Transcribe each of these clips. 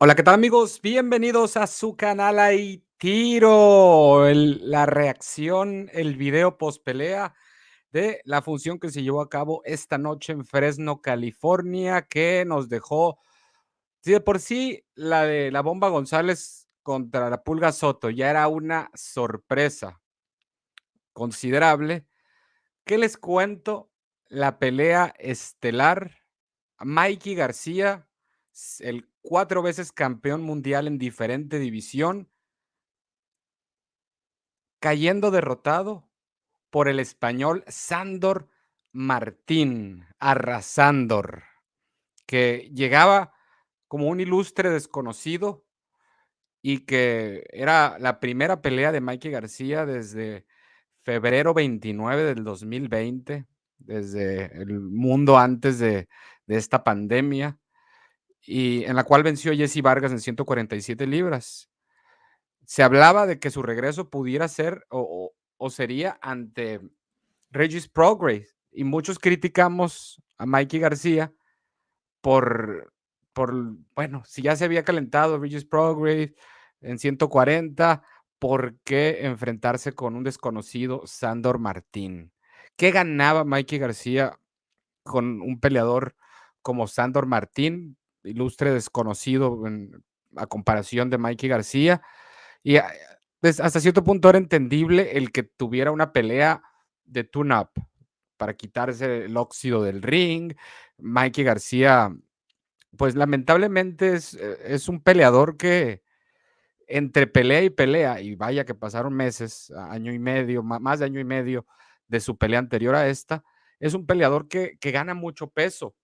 Hola, ¿qué tal amigos? Bienvenidos a su canal Hay Tiro, la reacción, el video post pelea de la función que se llevó a cabo esta noche en Fresno, California, que nos dejó, si de por sí la de la Bomba González contra la Pulga Soto ya era una sorpresa considerable, ¿qué les cuento? La pelea estelar, Mikey García, el cuatro veces campeón mundial en diferente división, cayendo derrotado por el español Sándor Martín, arrasandor, que llegaba como un ilustre desconocido y que era la primera pelea de Mikey García desde febrero 29 del 2020, desde el mundo antes de, de esta pandemia, y en la cual venció Jesse Vargas en 147 libras. Se hablaba de que su regreso pudiera ser o, o- o sería ante Regis Progress, y muchos criticamos a Mikey García por, por, bueno, si ya se había calentado Regis Progress en 140, ¿por qué enfrentarse con un desconocido Sandor Martín? ¿Qué ganaba Mikey García con un peleador como Sandor Martín, ilustre desconocido a comparación de Mikey García? Y ah, pues, hasta cierto punto era entendible el que tuviera una pelea de tune-up para quitarse el óxido del ring. Mikey García, pues lamentablemente es, eh, es un peleador que entre pelea y pelea, y vaya que pasaron meses, año y medio, más de año y medio de su pelea anterior a esta, es un peleador que, que gana mucho peso.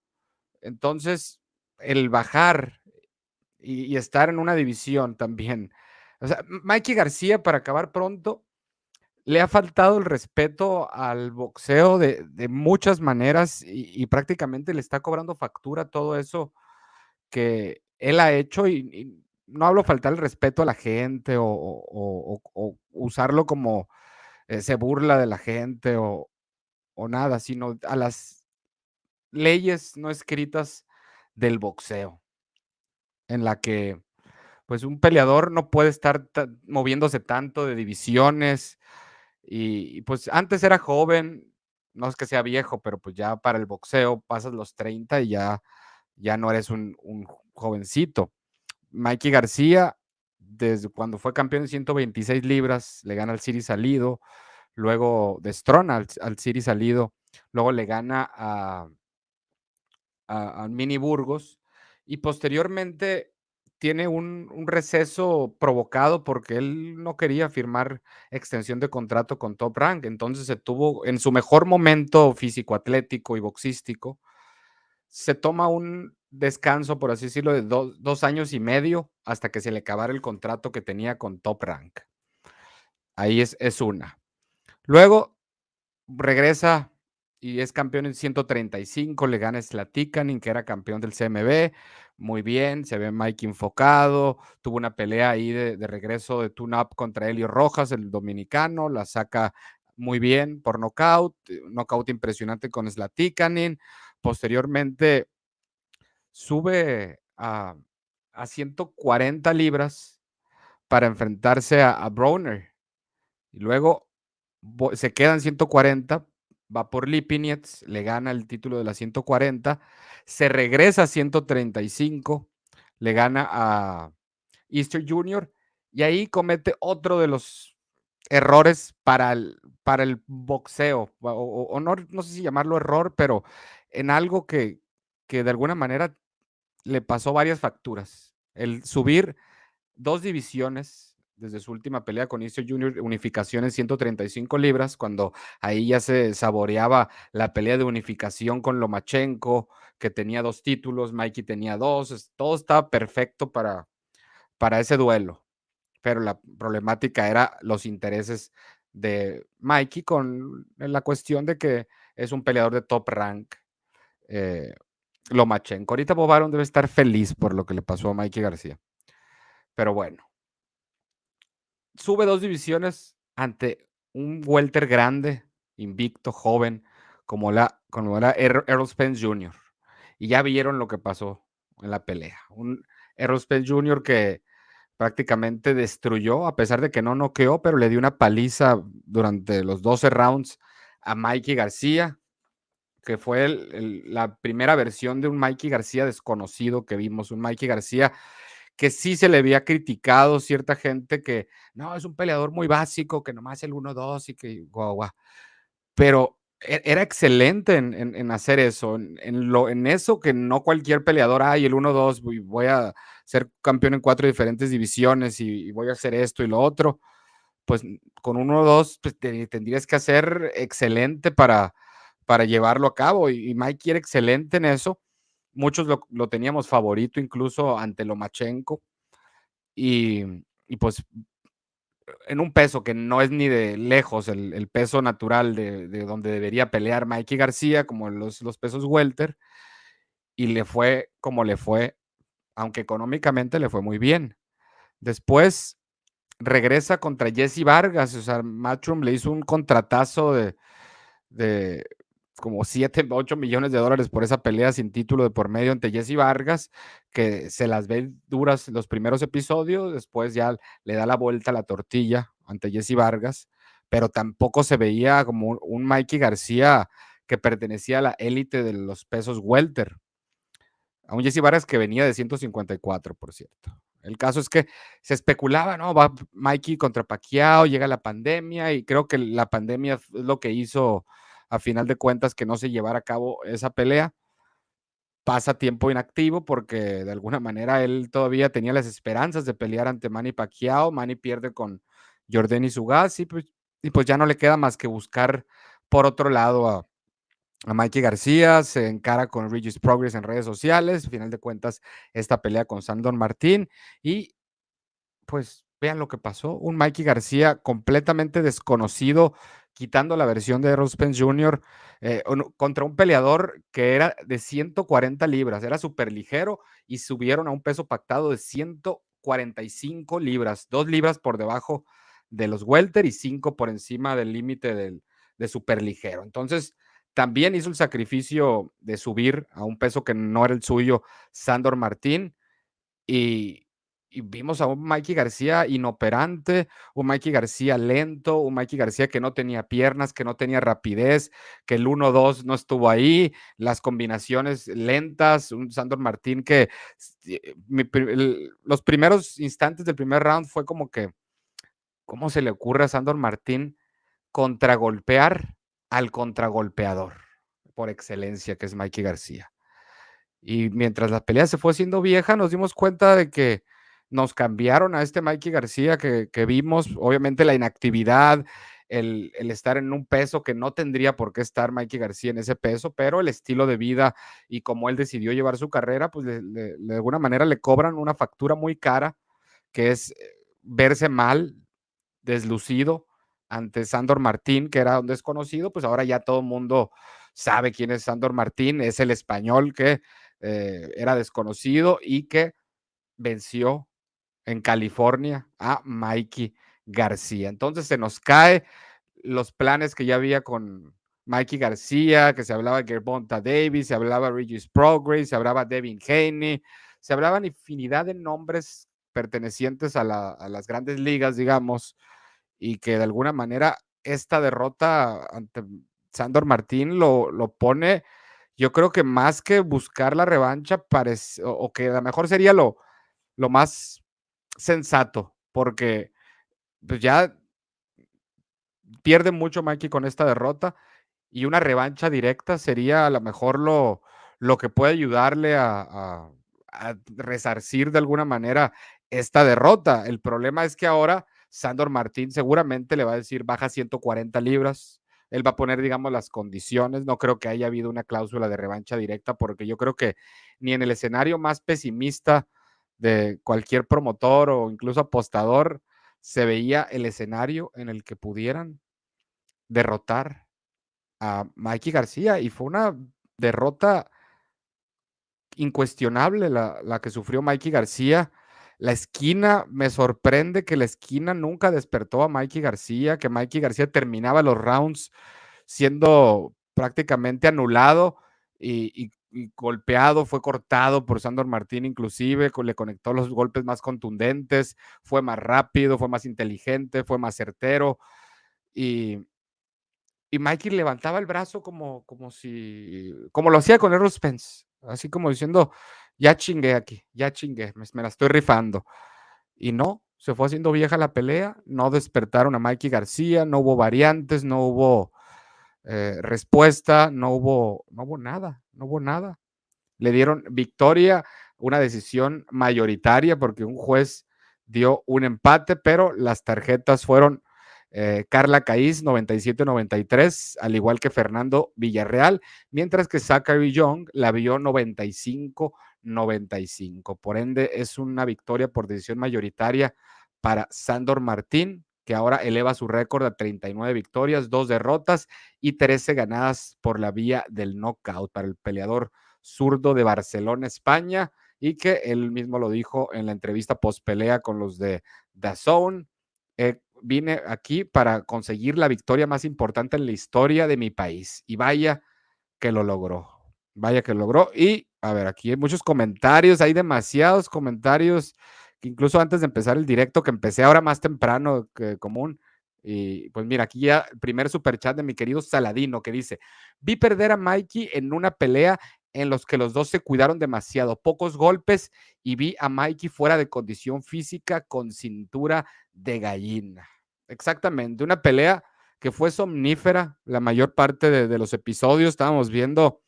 Entonces, el bajar y, estar en una división también. O sea, Mikey García, para acabar pronto, le ha faltado el respeto al boxeo de, muchas maneras y, prácticamente le está cobrando factura todo eso que él ha hecho y, no hablo faltar el respeto a la gente o, usarlo como eh, se burla de la gente o nada, sino a las leyes no escritas del boxeo, en la que pues un peleador no puede estar ta- moviéndose tanto de divisiones y, y, pues antes era joven, no es que sea viejo, pero pues ya para el boxeo pasas los 30 y ya, ya no eres un, un jovencito. Mikey García, desde cuando fue campeón en 126 libras, le gana al Siri Salido, luego destrona al, al Siri Salido, luego le gana a, a, Mini Burgos y posteriormente tiene un, un, receso provocado porque él no quería firmar extensión de contrato con Top Rank. Entonces se tuvo en su mejor momento físico, atlético y boxístico, se toma un descanso, por así decirlo, de do, dos años y medio hasta que se le acabara el contrato que tenía con Top Rank. Ahí es, es una. Luego regresa y es campeón en 135, le gana Slatikanin, que era campeón del CMB, muy bien, se ve Mike enfocado, tuvo una pelea ahí de, regreso de tune-up contra Helio Rojas, el dominicano, la saca muy bien por nocaut, nocaut impresionante con Slatikanin, posteriormente sube a, a 140 libras para enfrentarse a, a Browner, y luego se quedan 140 va por Lipinets, le gana el título de la 140, se regresa a 135, le gana a Easter Junior y ahí comete otro de los errores para el, para el boxeo, o, o, o no, no, sé si llamarlo error, pero en algo que, que de alguna manera le pasó varias facturas. El subir dos divisiones desde su última pelea con Easter Junior, unificación en 135 libras, cuando ahí ya se saboreaba la pelea de unificación con Lomachenko, que tenía dos títulos, Mikey tenía dos, todo estaba perfecto para, para ese duelo. Pero la problemática era los intereses de Mikey con la cuestión de que es un peleador de top rank. Eh, Lomachenko. Ahorita Bob Arum debe estar feliz por lo que le pasó a Mikey García. Pero bueno, sube dos divisiones ante un welter grande, invicto, joven, como, la, como era Errol Spence Jr. Y ya vieron lo que pasó. en la pelea. Un Errol Spence Jr. que prácticamente destruyó, a pesar de que no noqueó, pero le dio una paliza durante los 12 rounds a Mikey García, que fue la primera versión de un Mikey García desconocido que vimos, un Mikey García que sí se le había criticado cierta gente que no, es un peleador muy básico, que nomás el 1-2 y que guau, guau. Pero e, era excelente en, hacer eso, en, lo, en eso que no cualquier peleador, hay el 1-2, voy a ser campeón en cuatro diferentes divisiones y, voy a hacer esto y lo otro, pues con 1-2 pues, tendrías que hacer excelente para, para llevarlo a cabo y, Mike era excelente en eso. Muchos lo, teníamos favorito incluso ante Lomachenko y, y pues en un peso que no es ni de lejos el, peso natural de, donde debería pelear Mikey García, como los, los pesos welter, y le fue como le fue, aunque económicamente le fue muy bien. Después regresa contra Jesse Vargas, o sea, Matchroom le hizo un contratazo de, de como 7, 8 millones de dólares por esa pelea sin título de por medio ante Jesse Vargas, que se las ve duras los primeros episodios, después ya le da la vuelta a la tortilla ante Jesse Vargas, pero tampoco se veía como un, Mikey García que pertenecía a la élite de los pesos welter. A un Jesse Vargas que venía de 154, por cierto. El caso es que se especulaba, ¿no? Va Mikey contra Pacquiao, llega la pandemia y creo que la pandemia es lo que hizo a final de cuentas que no se llevara a cabo esa pelea. Pasa tiempo inactivo porque de alguna manera él todavía tenía las esperanzas de pelear ante Manny Pacquiao. Manny pierde con Jordan y y pues, y pues ya no le queda más que buscar por otro lado a, a Mikey García, se encara con Regis Progress en redes sociales, final de cuentas esta pelea con Sandon Martín y pues vean lo que pasó, un Mikey García completamente desconocido quitando la versión de Errol Spence Jr., eh, contra un peleador que era de 140 libras, era súper ligero y subieron a un peso pactado de 145 libras, dos libras por debajo de los welter y cinco por encima del límite de súper ligero. Entonces, también hizo el sacrificio de subir a un peso que no era el suyo, Sandor Martín, y, y vimos a un Mikey García inoperante, un Mikey García lento, un Mikey García que no tenía piernas, que no tenía rapidez, que el 1-2 no estuvo ahí, las combinaciones lentas, un Sandor Martín que eh, los primeros instantes del primer round fue como que, ¿cómo se le ocurre a Sandor Martín contragolpear al contragolpeador por excelencia que es Mikey García? Y mientras la pelea se fue haciendo vieja, nos dimos cuenta de que nos cambiaron a este Mikey García que, vimos, obviamente la inactividad, el, estar en un peso que no tendría por qué estar Mikey García en ese peso, pero el estilo de vida y como él decidió llevar su carrera, pues de alguna manera le cobran una factura muy cara, que es eh, verse mal, deslucido ante Sandor Martín, que era un desconocido, pues ahora ya todo el mundo sabe quién es Sandor Martín, es el español que eh, era desconocido y que venció en California a Mikey García. Entonces se nos cae los planes que ya había con Mikey García, que se hablaba de Gervonta Davis, se hablaba de Regis Progress, se hablaba de Devin Haney, se hablaban infinidad de nombres pertenecientes a, las grandes ligas, digamos, y que de alguna manera esta derrota ante Sandor Martín lo, lo pone, yo creo que más que buscar la revancha, parece, o, que a lo mejor sería lo, lo más sensato, porque pues ya pierde mucho Mikey con esta derrota y una revancha directa sería a lo mejor lo, lo que puede ayudarle a, resarcir de alguna manera esta derrota. El problema es que ahora Sandor Martín seguramente le va a decir baja 140 libras. Él va a poner, digamos, las condiciones. No creo que haya habido una cláusula de revancha directa porque yo creo que ni en el escenario más pesimista de cualquier promotor o incluso apostador, se veía el escenario en el que pudieran derrotar a Mikey García y fue una derrota incuestionable la, la, que sufrió Mikey García. La esquina, me sorprende que la esquina nunca despertó a Mikey García, que Mikey García terminaba los rounds siendo prácticamente anulado y, golpeado, fue cortado por Sandor Martín inclusive, le conectó los golpes más contundentes, fue más rápido, fue más inteligente, fue más certero y, y Mikey levantaba el brazo como, como si, como lo hacía con Errol Spence, así como diciendo, ya chingué aquí, ya chingué, me, la estoy rifando. Y no, se fue haciendo vieja la pelea, no despertaron a Mikey García, no hubo variantes, no hubo eh, respuesta, no hubo, no hubo nada, no hubo nada. Le dieron victoria, una decisión mayoritaria porque un juez dio un empate, pero las tarjetas fueron eh, Carla Caís 97-93, al igual que Fernando Villarreal, mientras que Zachary Young la vio 95-95. Por ende, es una victoria por decisión mayoritaria para Sandor Martín, que ahora eleva su récord a 39 victorias, dos derrotas y 13 ganadas por la vía del knockout para el peleador zurdo de Barcelona, España, y que él mismo lo dijo en la entrevista post pelea con los de DAZN. Eh, vine aquí para conseguir la victoria más importante en la historia de mi país y vaya que lo logró. Vaya que lo logró. Y a ver, aquí hay muchos comentarios, hay demasiados comentarios incluso antes de empezar el directo, que empecé ahora más temprano que común. Y pues mira, aquí ya el primer superchat de mi querido Saladino que dice: Vi perder a Mikey en una pelea en los que los dos se cuidaron demasiado, pocos golpes y vi a Mikey fuera de condición física con cintura de gallina. Exactamente, una pelea que fue somnífera la mayor parte de, de los episodios. Estábamos viendo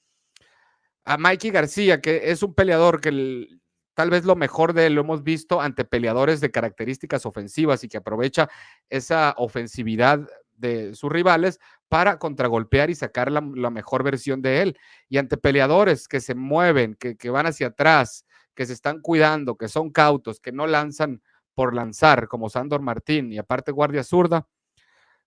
a Mikey García, que es un peleador que el, tal vez lo mejor de él lo hemos visto ante peleadores de características ofensivas y que aprovecha esa ofensividad de sus rivales para contragolpear y sacar la, mejor versión de él. Y ante peleadores que se mueven, que, que, van hacia atrás, que se están cuidando, que son cautos, que no lanzan por lanzar, como Sandor Martín y aparte guardia zurda,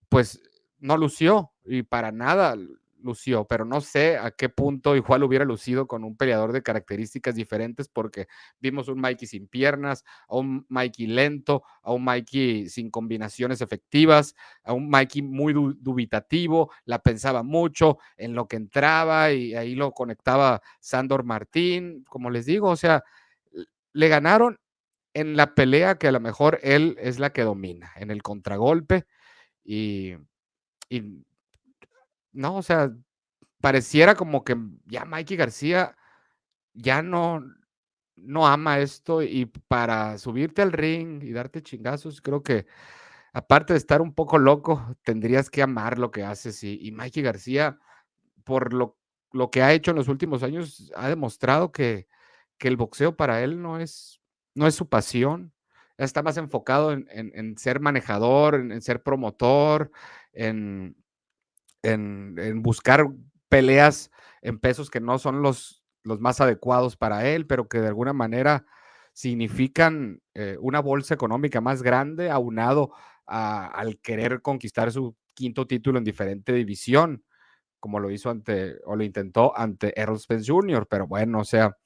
pues no lució y para nada lució, pero no sé a qué punto igual hubiera lucido con un peleador de características diferentes, porque vimos un Mikey sin piernas, a un Mikey lento, a un Mikey sin combinaciones efectivas, a un Mikey muy dubitativo, la pensaba mucho en lo que entraba y ahí lo conectaba Sandor Martín, como les digo, o sea, le ganaron en la pelea que a lo mejor él es la que domina, en el contragolpe y no, o sea, pareciera como que ya Mikey García ya no, no ama esto y para subirte al ring y darte chingazos, creo que aparte de estar un poco loco, tendrías que amar lo que haces y, y Mikey García, por lo, lo, que ha hecho en los últimos años, ha demostrado que, que el boxeo para él no es, no es su pasión, está más enfocado en, en, ser manejador, en ser promotor, en, en, buscar peleas en pesos que no son los, los más adecuados para él, pero que de alguna manera significan eh, una bolsa económica más grande aunado al querer conquistar su quinto título en diferente división, como lo hizo ante, o lo intentó ante Errol Spence Jr., pero bueno, o sea,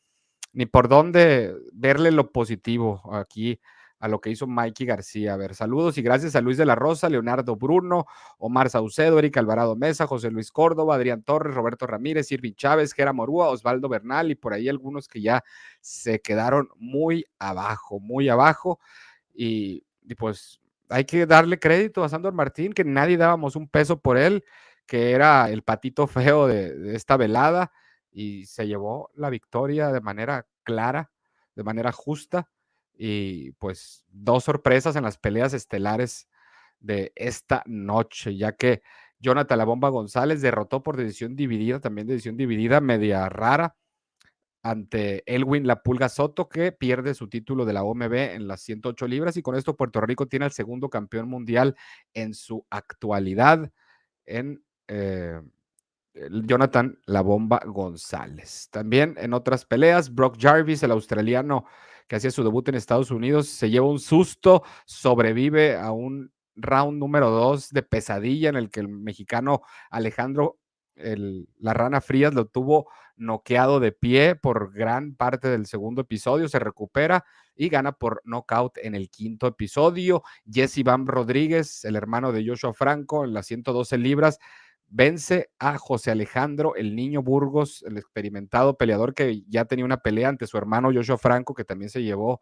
ni por dónde verle lo positivo aquí a lo que hizo Mikey García. A ver, saludos y gracias a Luis de la Rosa, Leonardo Bruno, Omar Saucedo, Eric Alvarado Mesa, José Luis Córdoba, Adrián Torres, Roberto Ramírez, Irving Chávez, Gera Morúa, Osvaldo Bernal y por ahí algunos que ya se quedaron muy abajo, muy abajo. Y, pues hay que darle crédito a Sandor Martín, que nadie dábamos un peso por él, que era el patito feo de, de esta velada y se llevó la victoria de manera clara, de manera justa y pues dos sorpresas en las peleas estelares de esta noche, ya que Jonathan La Bomba González derrotó por decisión dividida, también decisión dividida media rara, ante Elwin La Pulga Soto, que pierde su título de la OMB en las 108 libras y con esto Puerto Rico tiene el segundo campeón mundial en su actualidad en eh, Jonathan La Bomba González. También en otras peleas, Brock Jarvis, el australiano, que hacía su debut en Estados Unidos, se lleva un susto, sobrevive a un round número dos de pesadilla en el que el mexicano Alejandro el, la rana Frías lo tuvo noqueado de pie por gran parte del segundo episodio, se recupera y gana por knockout en el quinto episodio. Jesse Bam Rodríguez, el hermano de Joshua Franco, en las 112 libras, vence a José Alejandro, el niño Burgos, el experimentado peleador que ya tenía una pelea ante su hermano Joshua Franco, que también se llevó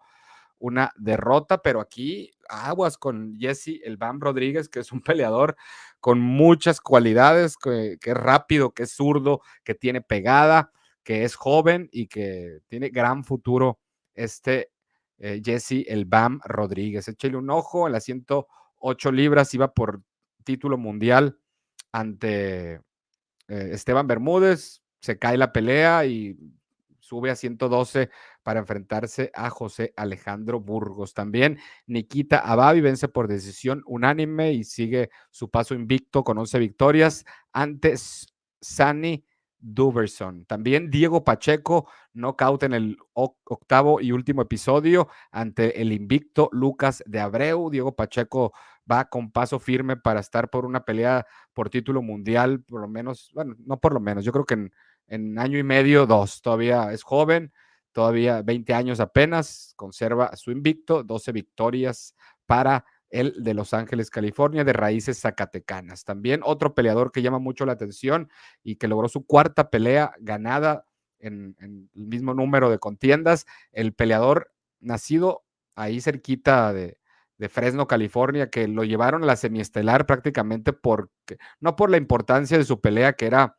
una derrota, pero aquí aguas con Jesse el Bam Rodríguez, que es un peleador con muchas cualidades, que, es rápido, que es zurdo, que tiene pegada, que es joven y que tiene gran futuro este eh, Jesse el Bam Rodríguez. Échale un ojo en las 108 libras, iba por título mundial ante eh, Esteban Bermúdez, se cae la pelea y sube a 112 para enfrentarse a José Alejandro Burgos. También Nikita Ababi vence por decisión unánime y sigue su paso invicto con 11 victorias ante Sani Duverson. También Diego Pacheco, knockout en el octavo y último episodio ante el invicto Lucas de Abreu. Diego Pacheco va con paso firme para estar por una pelea por título mundial, por lo menos, bueno, no por lo menos, yo creo que en, en año y medio, dos, todavía es joven, todavía 20 años apenas, conserva su invicto, 12 victorias para el de Los Ángeles, California, de raíces zacatecanas. También otro peleador que llama mucho la atención y que logró su cuarta pelea ganada en, el mismo número de contiendas, el peleador nacido ahí cerquita de, de Fresno, California, que lo llevaron a la semiestelar prácticamente porque, no por la importancia de su pelea, que era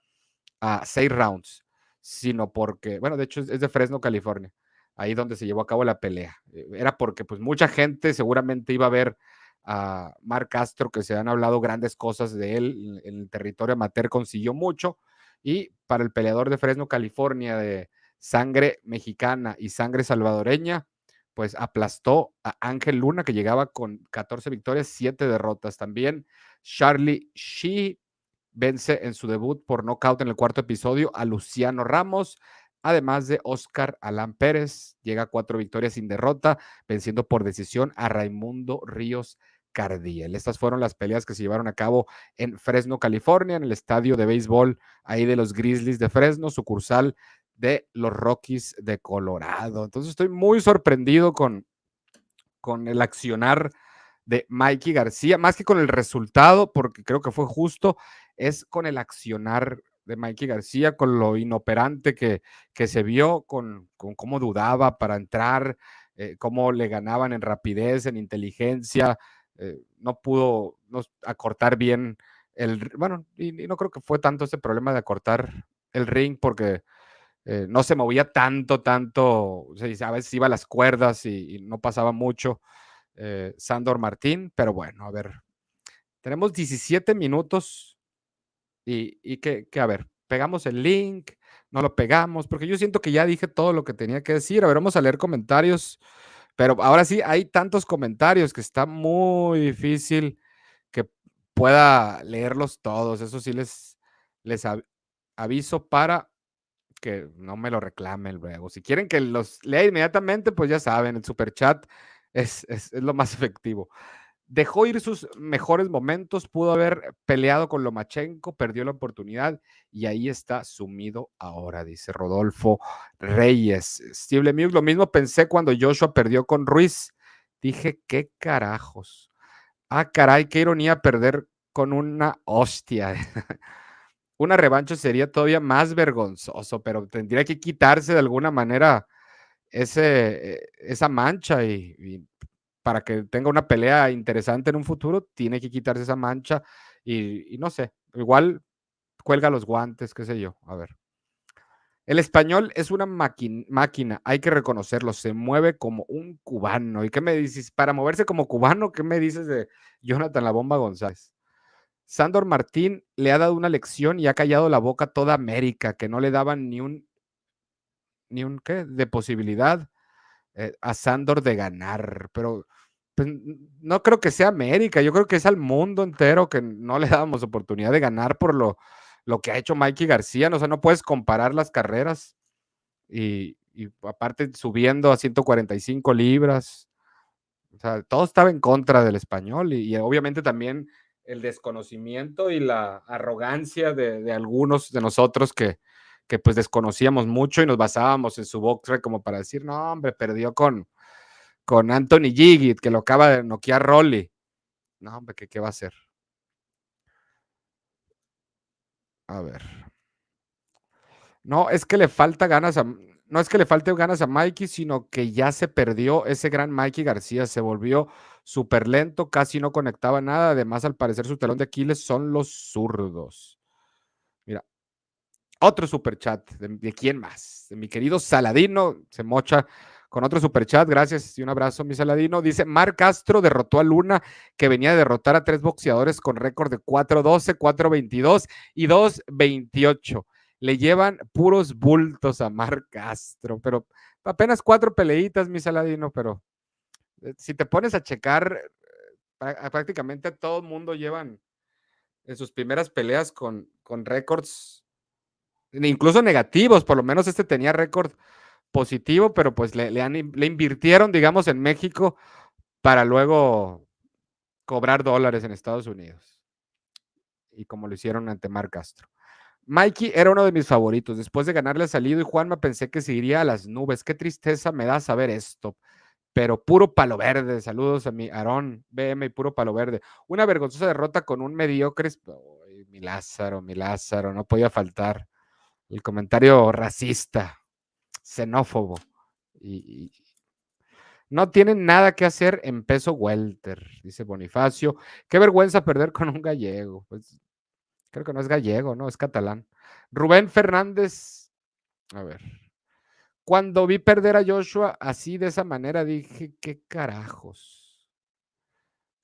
a seis rounds, sino porque, bueno, de hecho es de Fresno, California, ahí donde se llevó a cabo la pelea. Eh, era porque pues mucha gente seguramente iba a ver a Marc Castro, que se han hablado grandes cosas de él en el territorio amateur, consiguió mucho. Y para el peleador de Fresno, California, de sangre mexicana y sangre salvadoreña, pues aplastó a Ángel Luna, que llegaba con 14 victorias, 7 derrotas. También Charlie Shee vence en su debut por nocaut en el cuarto episodio a Luciano Ramos, además de Oscar Alán Pérez, llega a cuatro victorias sin derrota, venciendo por decisión a Raimundo Ríos Cardiel. Estas fueron las peleas que se llevaron a cabo en Fresno, California, en el estadio de béisbol ahí de los Grizzlies de Fresno, sucursal de los Rockies de Colorado. Entonces estoy muy sorprendido con, con el accionar de Mikey García, más que con el resultado, porque creo que fue justo, es con el accionar de Mikey García, con lo inoperante que, que se vio, con, con cómo dudaba para entrar, eh, cómo le ganaban en rapidez, en inteligencia, eh, no pudo acortar bien el, bueno, y, no creo que fue tanto ese problema de acortar el ring porque eh, no se movía tanto, tanto, o sea, a veces iba a las cuerdas y, no pasaba mucho Sandor Martín, pero bueno, a ver, tenemos 17 minutos y, y que, que, a ver, pegamos el link, no lo pegamos, porque yo siento que ya dije todo lo que tenía que decir. A ver, vamos a leer comentarios, pero ahora sí hay tantos comentarios que está muy difícil que pueda leerlos todos. Eso sí les, les aviso para que no me lo reclamen luego. Si quieren que los lea inmediatamente, pues ya saben, el super chat es, es, es lo más efectivo dejó ir sus mejores momentos, pudo haber peleado con Lomachenko, perdió la oportunidad y ahí está sumido ahora, dice Rodolfo Reyes. Steve Lemieux, lo mismo pensé cuando Joshua perdió con Ruiz. Dije, qué carajos. Ah, caray, qué ironía perder con una hostia. una revancha sería todavía más vergonzoso, pero tendría que quitarse de alguna manera ese, eh, esa mancha y para que tenga una pelea interesante en un futuro, tiene que quitarse esa mancha y, no sé, igual cuelga los guantes, qué sé yo, a ver. El español es una máquina, hay que reconocerlo, se mueve como un cubano. ¿Y qué me dices? Para moverse como cubano, ¿qué me dices de Jonathan La Bomba González? Sandor Martín le ha dado una lección y ha callado la boca a toda América, que no le daban ni un, ni un, ¿qué? De posibilidad eh, a Sandor de ganar, pero pues, no creo que sea América, yo creo que es al mundo entero que no le damos oportunidad de ganar por lo, lo que ha hecho Mikey García, o sea, no puedes comparar las carreras y, aparte subiendo a 145 libras, o sea, todo estaba en contra del español y, obviamente también el desconocimiento y la arrogancia de algunos de nosotros que, que pues desconocíamos mucho y nos basábamos en su boxer como para decir, no, hombre, perdió con, con Anthony Gigit, que lo acaba de noquear Rolly. No, hombre, ¿qué, qué va a hacer? A ver. No, es que le falta ganas a. No es que le falte ganas a Mikey, sino que ya se perdió ese gran Mikey García. Se volvió súper lento, casi no conectaba nada. Además, al parecer, su telón de Aquiles son los zurdos. Otro super chat. ¿De, de quién más? De mi querido Saladino. Se mocha con otro super chat. Gracias y un abrazo, mi Saladino. Dice: Mar Castro derrotó a Luna, que venía a derrotar a tres boxeadores con récord de 4-12, 4-22 y 2-28 le llevan puros bultos a Mar Castro, pero apenas cuatro peleitas, mi Saladino, pero eh, si te pones a checar, eh, prácticamente todo el mundo llevan en sus primeras peleas con, con récords, incluso negativos, por lo menos este tenía récord positivo, pero pues le, le, invirtieron, digamos, en México para luego cobrar dólares en Estados Unidos. Y como lo hicieron ante Mar Castro. Mikey era uno de mis favoritos. Después de ganarle Salido y Juanma, pensé que se iría a las nubes. Qué tristeza me da saber esto. Pero puro palo verde. Saludos a mi Aarón BM y puro palo verde. Una vergonzosa derrota con un mediocre. mi Lázaro, mi Lázaro, no podía faltar. El comentario racista, xenófobo. Y, no tienen nada que hacer en peso welter, dice Bonifacio. Qué vergüenza perder con un gallego. Pues Creo que no es gallego, ¿no? Es catalán. Rubén Fernández. A ver. Cuando vi perder a Joshua así de esa manera, dije, ¿qué carajos?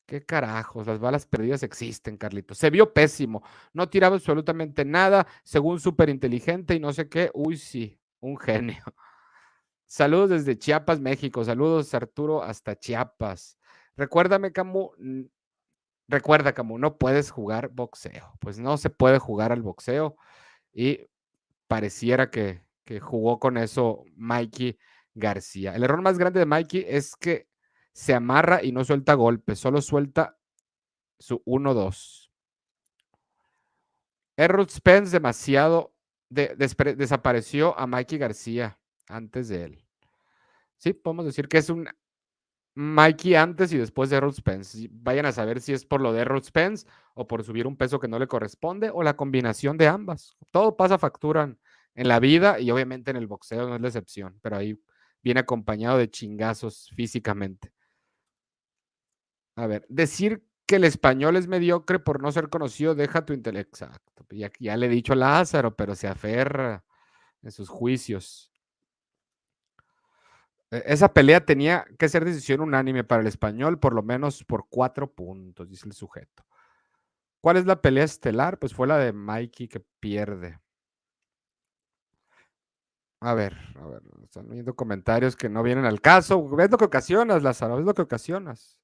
¿Qué carajos? Las balas perdidas existen, Carlitos. Se vio pésimo. No tiraba absolutamente nada, según súper inteligente y no sé qué. Uy, sí, un genio. Saludos desde Chiapas, México. Saludos, Arturo, hasta Chiapas. Recuérdame, Camu, recuerda, como no puedes jugar boxeo. Pues no se puede jugar al boxeo. Y pareciera que, que jugó con eso Mikey García. El error más grande de Mikey es que se amarra y no suelta golpes, solo suelta su 1-2. Errol Spence demasiado de, desapareció a Mikey García antes de él. Sí, podemos decir que es un Mikey antes y después de Errol Spence. Vayan a saber si es por lo de Errol Spence o por subir un peso que no le corresponde o la combinación de ambas. Todo pasa factura en, la vida y obviamente en el boxeo no es la excepción, pero ahí viene acompañado de chingazos físicamente. A ver, decir que el español es mediocre por no ser conocido deja tu intelecto. Exacto. Ya, ya le he dicho a Lázaro, pero se aferra en sus juicios. E, esa pelea tenía que ser decisión unánime para el español, por lo menos por cuatro puntos, dice el sujeto. ¿Cuál es la pelea estelar? Pues fue la de Mikey que pierde. A ver, a ver, están viendo comentarios que no vienen al caso. ¿Ves lo que ocasionas, Lázaro? ¿Ves lo que ocasionas?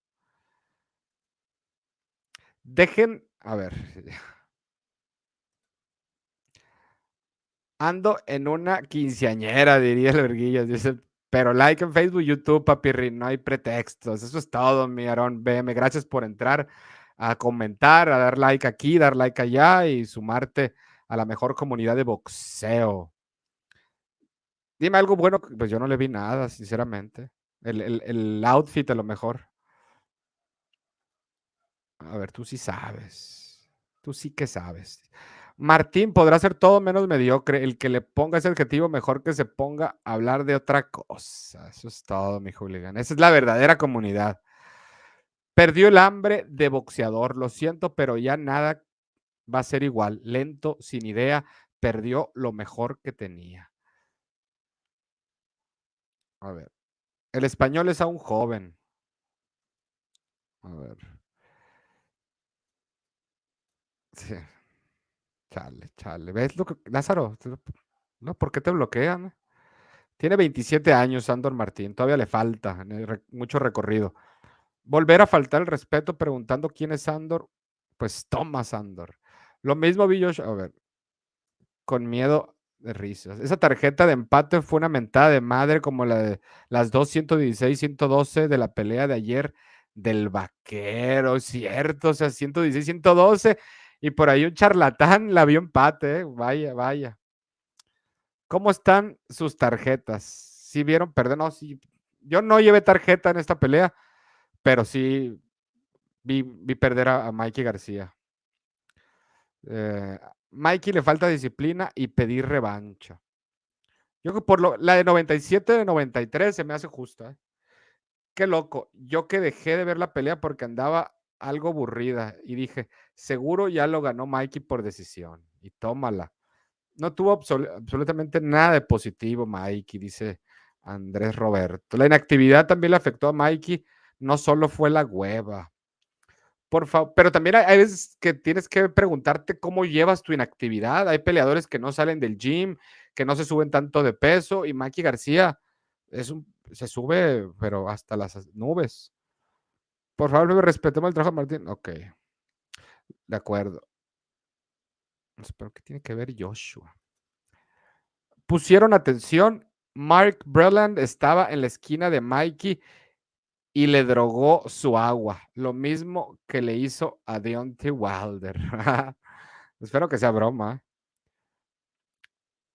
Dejen, a ver. Ando en una quinceañera, diría el Verguillas, dice pero like en Facebook, YouTube, papirri, no hay pretextos. Eso es todo, mi Aaron BM. Gracias por entrar a comentar, a dar like aquí, dar like allá y sumarte a la mejor comunidad de boxeo. Dime algo bueno, pues yo no le vi nada, sinceramente. El, el outfit a lo mejor. A ver, tú sí sabes. Tú sí que sabes. Martín podrá ser todo menos mediocre. El que le ponga ese adjetivo, mejor que se ponga a hablar de otra cosa. Eso es todo, mi hooligan. Esa es la verdadera comunidad. Perdió el hambre de boxeador. Lo siento, pero ya nada va a ser igual. Lento, sin idea. Perdió lo mejor que tenía. A ver. El español es aún joven. A ver. Chale, chale. ¿Ves lo que, Lázaro? ¿No? ¿Por qué te bloquean? Tiene 27 años, Sandor Martín. Todavía le falta mucho recorrido. Volver a faltar el respeto preguntando quién es Sandor. Pues toma, Sandor. Lo mismo vi a ver, con miedo de risas. Esa tarjeta de empate fue una mentada de madre como la de las 2, 116, 112 de la pelea de ayer del vaquero, cierto, o sea, 116, 112 y por ahí un charlatán la vio empate, ¿eh? vaya, vaya. ¿Cómo están sus tarjetas? Si vieron perdón, no, sí. Yo no llevé tarjeta en esta pelea, pero sí vi, perder a, Mikey García. Eh, Mikey le falta disciplina y pedir revancha. Yo que por lo, la de 97 de 93 se me hace justa. ¿eh? Qué loco. Yo que dejé de ver la pelea porque andaba algo aburrida y dije, seguro ya lo ganó Mikey por decisión. Y tómala. No tuvo absolutamente nada de positivo Mikey, dice Andrés Roberto. La inactividad también le afectó a Mikey. No solo fue la hueva. Por favor, pero también hay, veces que tienes que preguntarte cómo llevas tu inactividad. Hay peleadores que no salen del gym, que no se suben tanto de peso y Mikey García es un, se sube, pero hasta las nubes. Por favor, respetemos el trabajo Martín. Ok. De acuerdo. Pero ¿qué tiene que ver Joshua? Pusieron atención. Mark Breland estaba en la esquina de Mikey y le drogó su agua. Lo mismo que le hizo a Deontay Wilder. Espero que sea broma. ¿eh?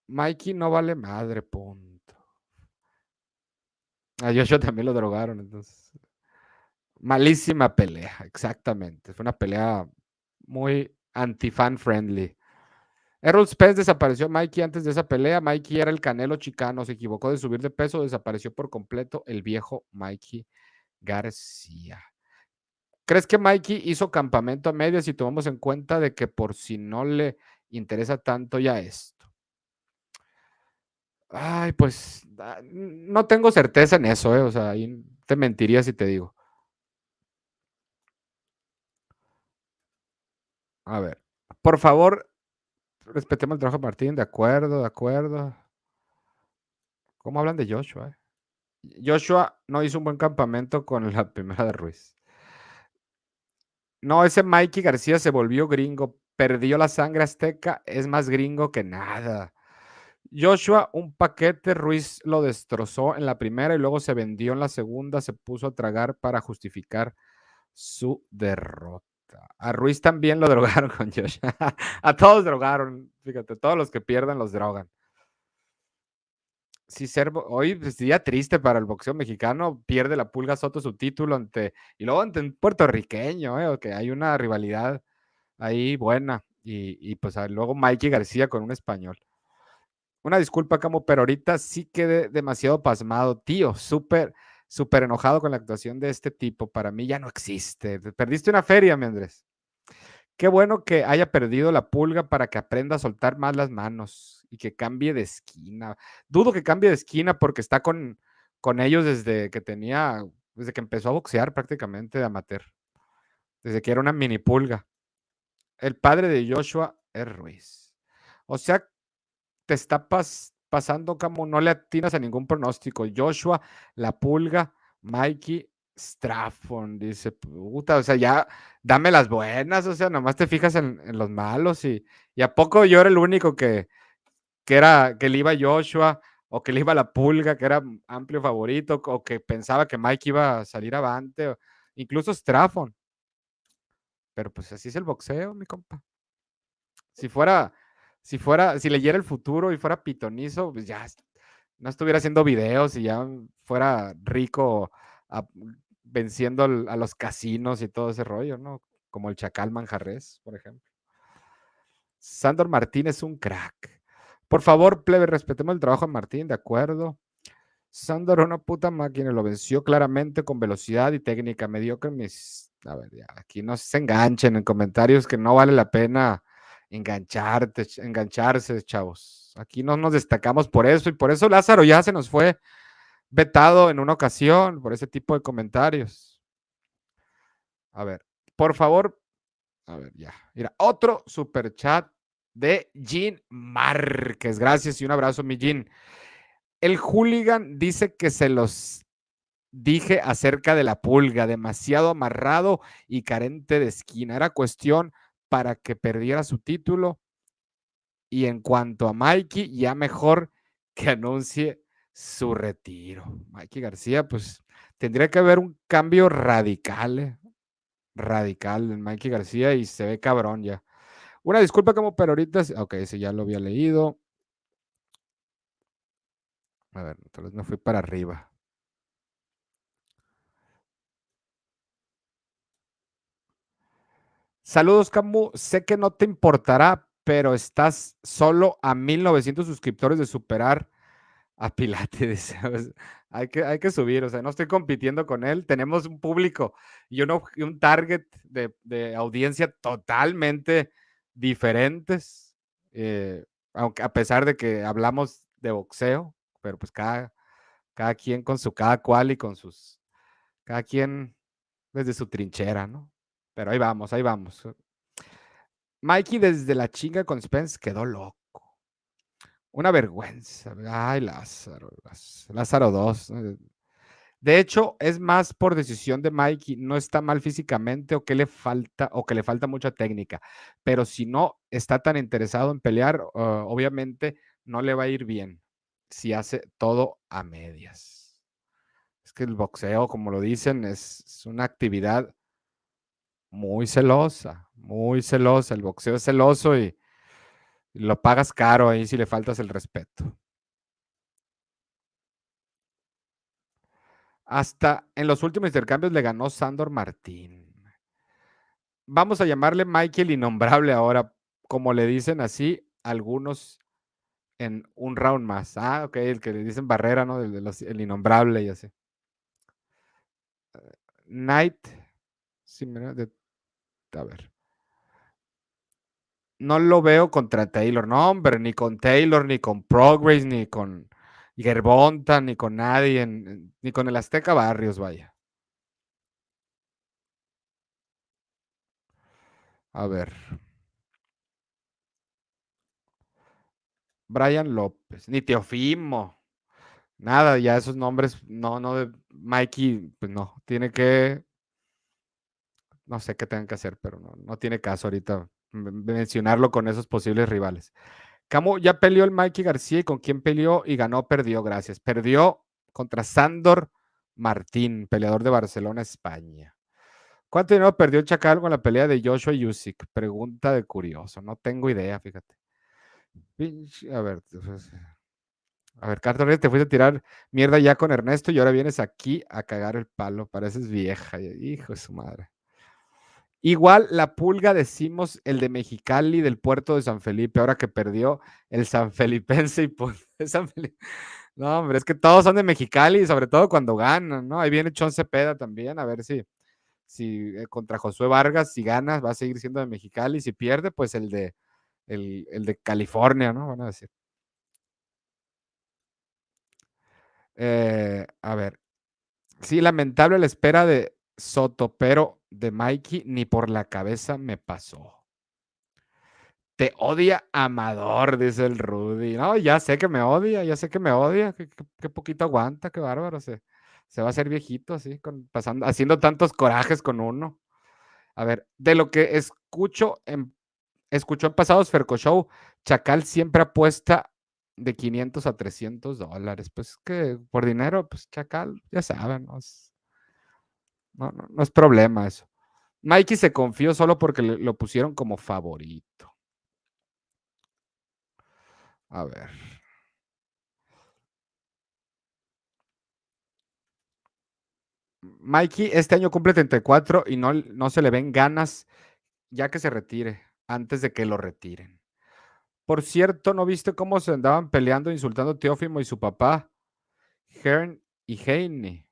Mikey no vale madre, punto. A Joshua también lo drogaron, entonces. Malísima pelea, exactamente. Fue una pelea muy anti-fan friendly. Errol Spence desapareció Mikey antes de esa pelea. Mikey era el canelo chicano, se equivocó de subir de peso, desapareció por completo el viejo Mikey García. ¿Crees que Mikey hizo campamento a medias y tomamos en cuenta de que por si no le interesa tanto ya esto? Ay, pues ah, no tengo certeza en eso, ¿eh? o sea, te mentiría si te digo. A ver, por favor, respetemos el trabajo de Martín, de acuerdo, de acuerdo. ¿Cómo hablan de Joshua? Eh? Joshua no hizo un buen campamento con la primera de Ruiz. No, ese Mikey García se volvió gringo, perdió la sangre azteca, es más gringo que nada. Joshua, un paquete, Ruiz lo destrozó en la primera y luego se vendió en la segunda, se puso a tragar para justificar su derrota. A Ruiz también lo drogaron con Joshua. a todos drogaron, fíjate, todos los que pierden los drogan. Sí, ser, hoy es pues, día triste para el boxeo mexicano, pierde la Pulga Soto su título ante, y luego ante un puertorriqueño, eh, que hay una rivalidad ahí buena, y, y pues luego Mikey García con un español. Una disculpa, Camo, pero ahorita sí quedé demasiado pasmado, tío, súper, súper enojado con la actuación de este tipo. Para mí ya no existe. Perdiste una feria, mi Andrés. Qué bueno que haya perdido la pulga para que aprenda a soltar más las manos y que cambie de esquina. Dudo que cambie de esquina porque está con, con ellos desde que tenía, desde que empezó a boxear prácticamente de amateur. Desde que era una mini pulga. El padre de Joshua es Ruiz. O sea, te está pasando como no le atinas a ningún pronóstico. Joshua, La Pulga, Mikey, Strafford, dice, puta, o sea, ya dame las buenas, o sea, nomás te fijas en, los malos y, y, a poco yo era el único que, que era, que le iba Joshua o que le iba La Pulga, que era amplio favorito, o que pensaba que Mike iba a salir avante, incluso Strafford. Pero pues así es el boxeo, mi compa. Si fuera, si fuera, si leyera el futuro y fuera pitonizo, pues ya no estuviera haciendo videos y ya fuera rico venciendo a los casinos y todo ese rollo, ¿no? Como el Chacal Manjarres, por ejemplo. Sandor Martín es un crack. Por favor, plebe, respetemos el trabajo de Martín, ¿de acuerdo? Sandor, una puta máquina, lo venció claramente con velocidad y técnica mediocre. Mis... A ver, ya, aquí no se enganchen en comentarios que no vale la pena engancharte, engancharse, chavos. Aquí no nos destacamos por eso y por eso Lázaro ya se nos fue vetado en una ocasión por ese tipo de comentarios. A ver, por favor, a ver, ya. Mira, otro super chat de Jean Márquez. Gracias y un abrazo, mi Jean. El hooligan dice que se los dije acerca de la pulga, demasiado amarrado y carente de esquina. Era cuestión para que perdiera su título. Y en cuanto a Mikey, ya mejor que anuncie su retiro. Mikey García, pues tendría que haber un cambio radical, eh, radical en Mikey García y se ve cabrón ya. Una disculpa como, pero ahorita, ok, ese ya lo había leído. A ver, vez me fui para arriba. Saludos, Camu. Sé que no te importará, pero estás solo a 1900 suscriptores de superar a Pilates. hay, que, hay que subir, o sea, no estoy compitiendo con él. Tenemos un público y, un target de, audiencia totalmente diferentes, eh, aunque a pesar de que hablamos de boxeo, pero pues cada, cada quien con su cada cual y con sus, cada quien desde su trinchera, ¿no? Pero ahí vamos, ahí vamos. Mikey desde la chinga con Spence quedó loco. Una vergüenza. Ay, Lázaro. Lázaro 2. De hecho, es más por decisión de Mikey. No está mal físicamente o que le falta o que le falta mucha técnica. Pero si no está tan interesado en pelear, ah, obviamente no le va a ir bien si hace todo a medias. Es que el boxeo, como lo dicen, es una actividad muy celosa, muy celosa. El boxeo es celoso y, lo pagas caro ahí si le faltas el respeto. Hasta en los últimos intercambios le ganó Sandor Martín. Vamos a llamarle Michael Innombrable ahora, como le dicen así algunos en un round más. Ah, ok, el que le dicen barrera, ¿no? El, innombrable y así. Knight, sí, de a ver. No lo veo contra Taylor, no, hombre, ni con Taylor, ni con Progress, ni con Gerbonta, ni con nadie, ni con el Azteca Barrios, vaya. A ver. Brian López, ni Teofimo. Nada, ya esos nombres, no, no de Mikey, pues no, tiene que no sé qué tengan que hacer, pero no, tiene caso ahorita mencionarlo con esos posibles rivales. Camo ya peleó el Mikey García y con quién peleó y ganó, perdió, gracias. Perdió contra Sandor Martín, peleador de Barcelona, España. ¿Cuánto dinero perdió el Chacal con la pelea de Joshua Yusik? Pregunta de curioso, no tengo idea, fíjate. A ver, pues, a ver, Carter, te fuiste a tirar mierda ya con Ernesto y ahora vienes aquí a cagar el palo. Pareces vieja, hijo de su madre. Igual la pulga decimos el de Mexicali del puerto de San Felipe, ahora que perdió el San Felipense y San Felipe. No, hombre, es que todos son de Mexicali, sobre todo cuando ganan, ¿no? Ahí viene Chon Cepeda también, a ver si, si eh, contra Josué Vargas, si gana, va a seguir siendo de Mexicali, si pierde, pues el de, el, de California, ¿no? Van a decir. Eh, a ver. Sí, lamentable la espera de Soto, pero de Mikey ni por la cabeza me pasó. Te odia Amador, dice el Rudy. No, ya sé que me odia, ya sé que me odia. Qué, poquito aguanta, qué bárbaro. Se, se va a hacer viejito así, pasando, haciendo tantos corajes con uno. A ver, de lo que escucho en, escucho en pasados Ferco Show, Chacal siempre apuesta de 500 a 300 dólares. Pues que por dinero, pues Chacal, ya saben, ¿no? No, no, es problema eso. Mikey se confió solo porque lo pusieron como favorito. A ver. Mikey este año cumple 34 y no, no se le ven ganas ya que se retire, antes de que lo retiren. Por cierto, ¿no viste cómo se andaban peleando, insultando a Teófimo y su papá, Hearn y Heine?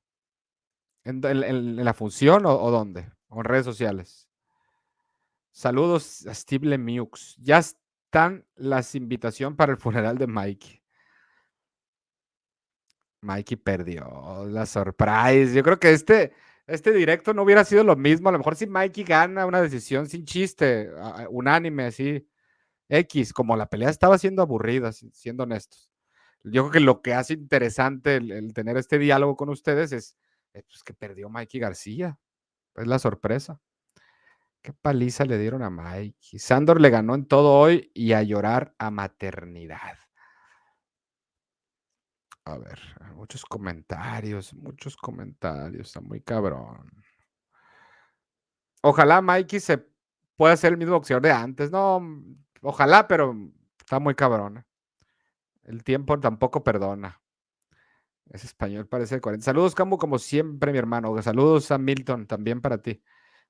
¿En, la función o, dónde? ¿O en redes sociales? Saludos a Steve Lemieux. Ya están las invitaciones para el funeral de Mikey. Mikey perdió la surprise. Yo creo que este, este directo no hubiera sido lo mismo. A lo mejor si Mikey gana una decisión sin chiste, unánime, así, X, como la pelea estaba siendo aburrida, siendo honestos. Yo creo que lo que hace interesante el tener este diálogo con ustedes es pues que perdió Mikey García. Es la sorpresa. Qué paliza le dieron a Mikey. Sandor le ganó en todo hoy y a llorar a maternidad. A ver, muchos comentarios, muchos comentarios. Está muy cabrón. Ojalá Mikey se pueda ser el mismo boxeador de antes. No, ojalá, pero está muy cabrón. El tiempo tampoco perdona. Es español, parece de 40. Saludos, Cambo, como siempre, mi hermano. Saludos a Milton, también para ti.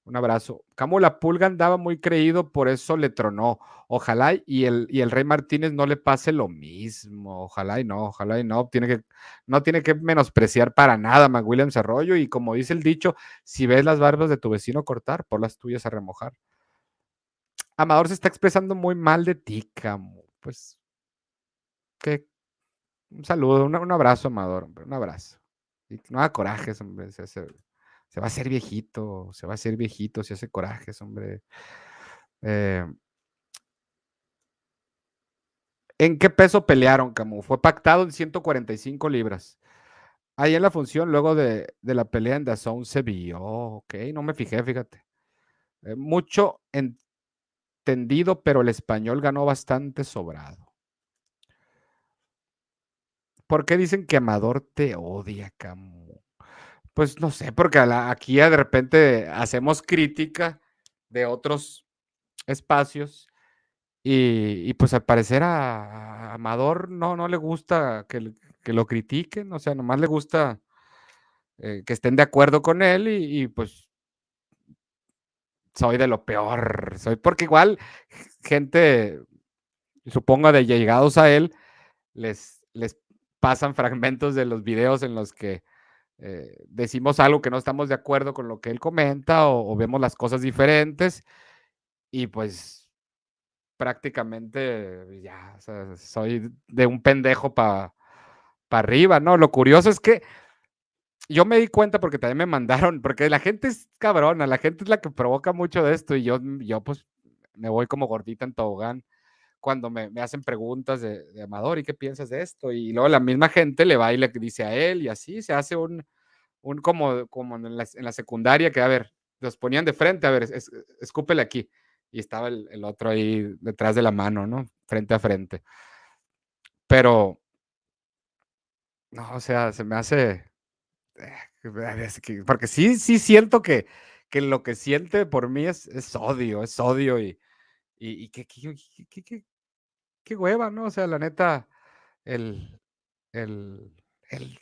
Un abrazo. Camo la pulga andaba muy creído, por eso le tronó. Ojalá y el, y el Rey Martínez no le pase lo mismo. Ojalá y no, ojalá y no. Tiene que, no tiene que menospreciar para nada a Williams Arroyo. Y como dice el dicho, si ves las barbas de tu vecino cortar, por las tuyas a remojar. Amador se está expresando muy mal de ti, Camo. Pues, que un saludo, un, abrazo, Amador, hombre, un abrazo. Y no haga corajes, hombre. Se, se, va a hacer viejito, se va a hacer viejito si hace corajes, hombre. Eh, ¿En qué peso pelearon, Camu? Fue pactado en 145 libras. Ahí en la función, luego de, la pelea en Dazón, se vio, ok, no me fijé, fíjate. Eh, mucho entendido, pero el español ganó bastante sobrado. ¿Por qué dicen que Amador te odia, Camu? Pues no sé, porque aquí de repente hacemos crítica de otros espacios y, pues al parecer a, Amador no, no le gusta que, lo critiquen, o sea, nomás le gusta eh, que estén de acuerdo con él y, pues soy de lo peor, soy porque igual gente, supongo de llegados a él, les, les pasan fragmentos de los videos en los que eh, decimos algo que no estamos de acuerdo con lo que él comenta o, vemos las cosas diferentes y pues prácticamente ya, soy de un pendejo para arriba, ¿no? Lo curioso es que yo me di cuenta porque también me mandaron, porque la gente es cabrona, la gente es la que provoca mucho de esto y yo, yo pues me voy como gordita en tobogán cuando me, hacen preguntas de, Amador, ¿y qué piensas de esto? Y luego la misma gente le va y le dice a él, y así se hace un, un como, como en, la, secundaria, que a ver, los ponían de frente, a ver, escúpele aquí. Y estaba el, otro ahí detrás de la mano, ¿no? Frente a frente. Pero, no, o sea, se me hace, eh, porque sí, sí siento que, que lo que siente por mí es, es odio, es odio y, y, qué, qué, hueva, ¿no? O sea, la neta, el, el, el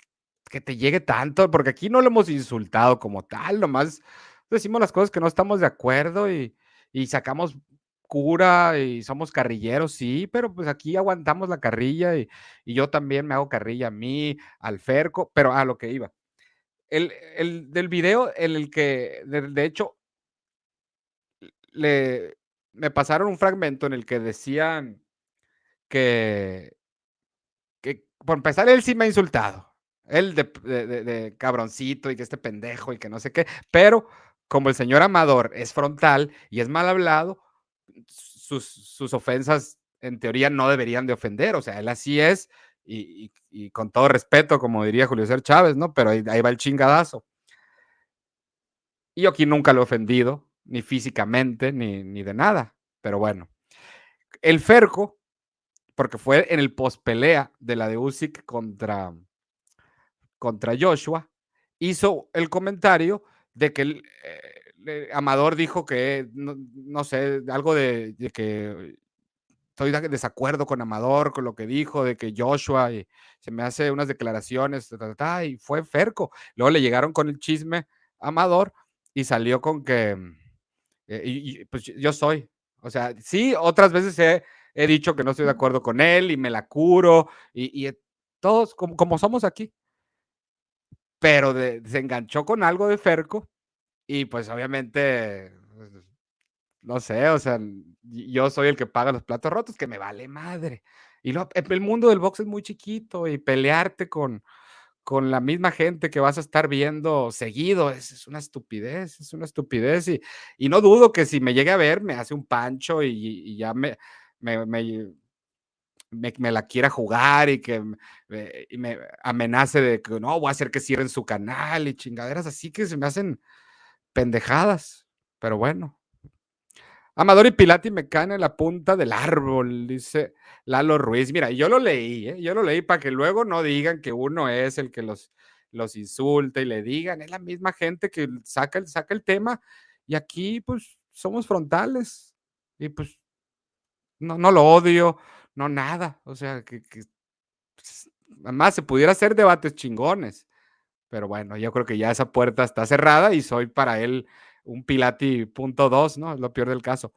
que te llegue tanto, porque aquí no lo hemos insultado como tal, nomás decimos las cosas que no estamos de acuerdo y, y sacamos cura y somos carrilleros, sí, pero pues aquí aguantamos la carrilla y, y, yo también me hago carrilla a mí, al Ferco, pero a lo que iba. El, el del video, en el que, de hecho, le, me pasaron un fragmento en el que decían que, que por empezar, él sí me ha insultado. Él de, cabroncito y que este pendejo y que no sé qué. Pero como el señor Amador es frontal y es mal hablado, sus, sus ofensas en teoría no deberían de ofender. O sea, él así es y, con todo respeto, como diría Julio César Chávez, ¿no? Pero ahí, ahí va el chingadazo. Y yo aquí nunca lo he ofendido ni físicamente, ni, ni de nada. Pero bueno, el Ferco, porque fue en el post-pelea de la de Usyk contra, contra Joshua, hizo el comentario de que el, eh, Amador dijo que, no, sé, algo de, que estoy de desacuerdo con Amador, con lo que dijo, de que Joshua, se me hace unas declaraciones, y fue Ferco. Luego le llegaron con el chisme a Amador y salió con que eh, y, pues yo soy. O sea, sí, otras veces he, he, dicho que no estoy de acuerdo con él y me la curo y, todos como, como, somos aquí. Pero se enganchó con algo de Ferco y pues obviamente, no sé, o sea, yo soy el que paga los platos rotos, que me vale madre. Y lo, el mundo del box es muy chiquito y pelearte con, con la misma gente que vas a estar viendo seguido. Es, una estupidez, es una estupidez. Y, y, no dudo que si me llegue a ver, me hace un pancho y, ya me, me, me, la quiera jugar y que me, amenace de que no, voy a hacer que cierren su canal y chingaderas así que se me hacen pendejadas. Pero bueno, Amador y Pilati me caen en la punta del árbol, dice Lalo Ruiz. Mira, yo lo leí, ¿eh? yo lo leí para que luego no digan que uno es el que los, los insulta y le digan, es la misma gente que saca, el, saca el tema y aquí pues somos frontales y pues no, no lo odio, no nada, o sea, que, que pues, además se pudiera hacer debates chingones, pero bueno, yo creo que ya esa puerta está cerrada y soy para él un Pilati punto dos, ¿no? Es lo peor del caso.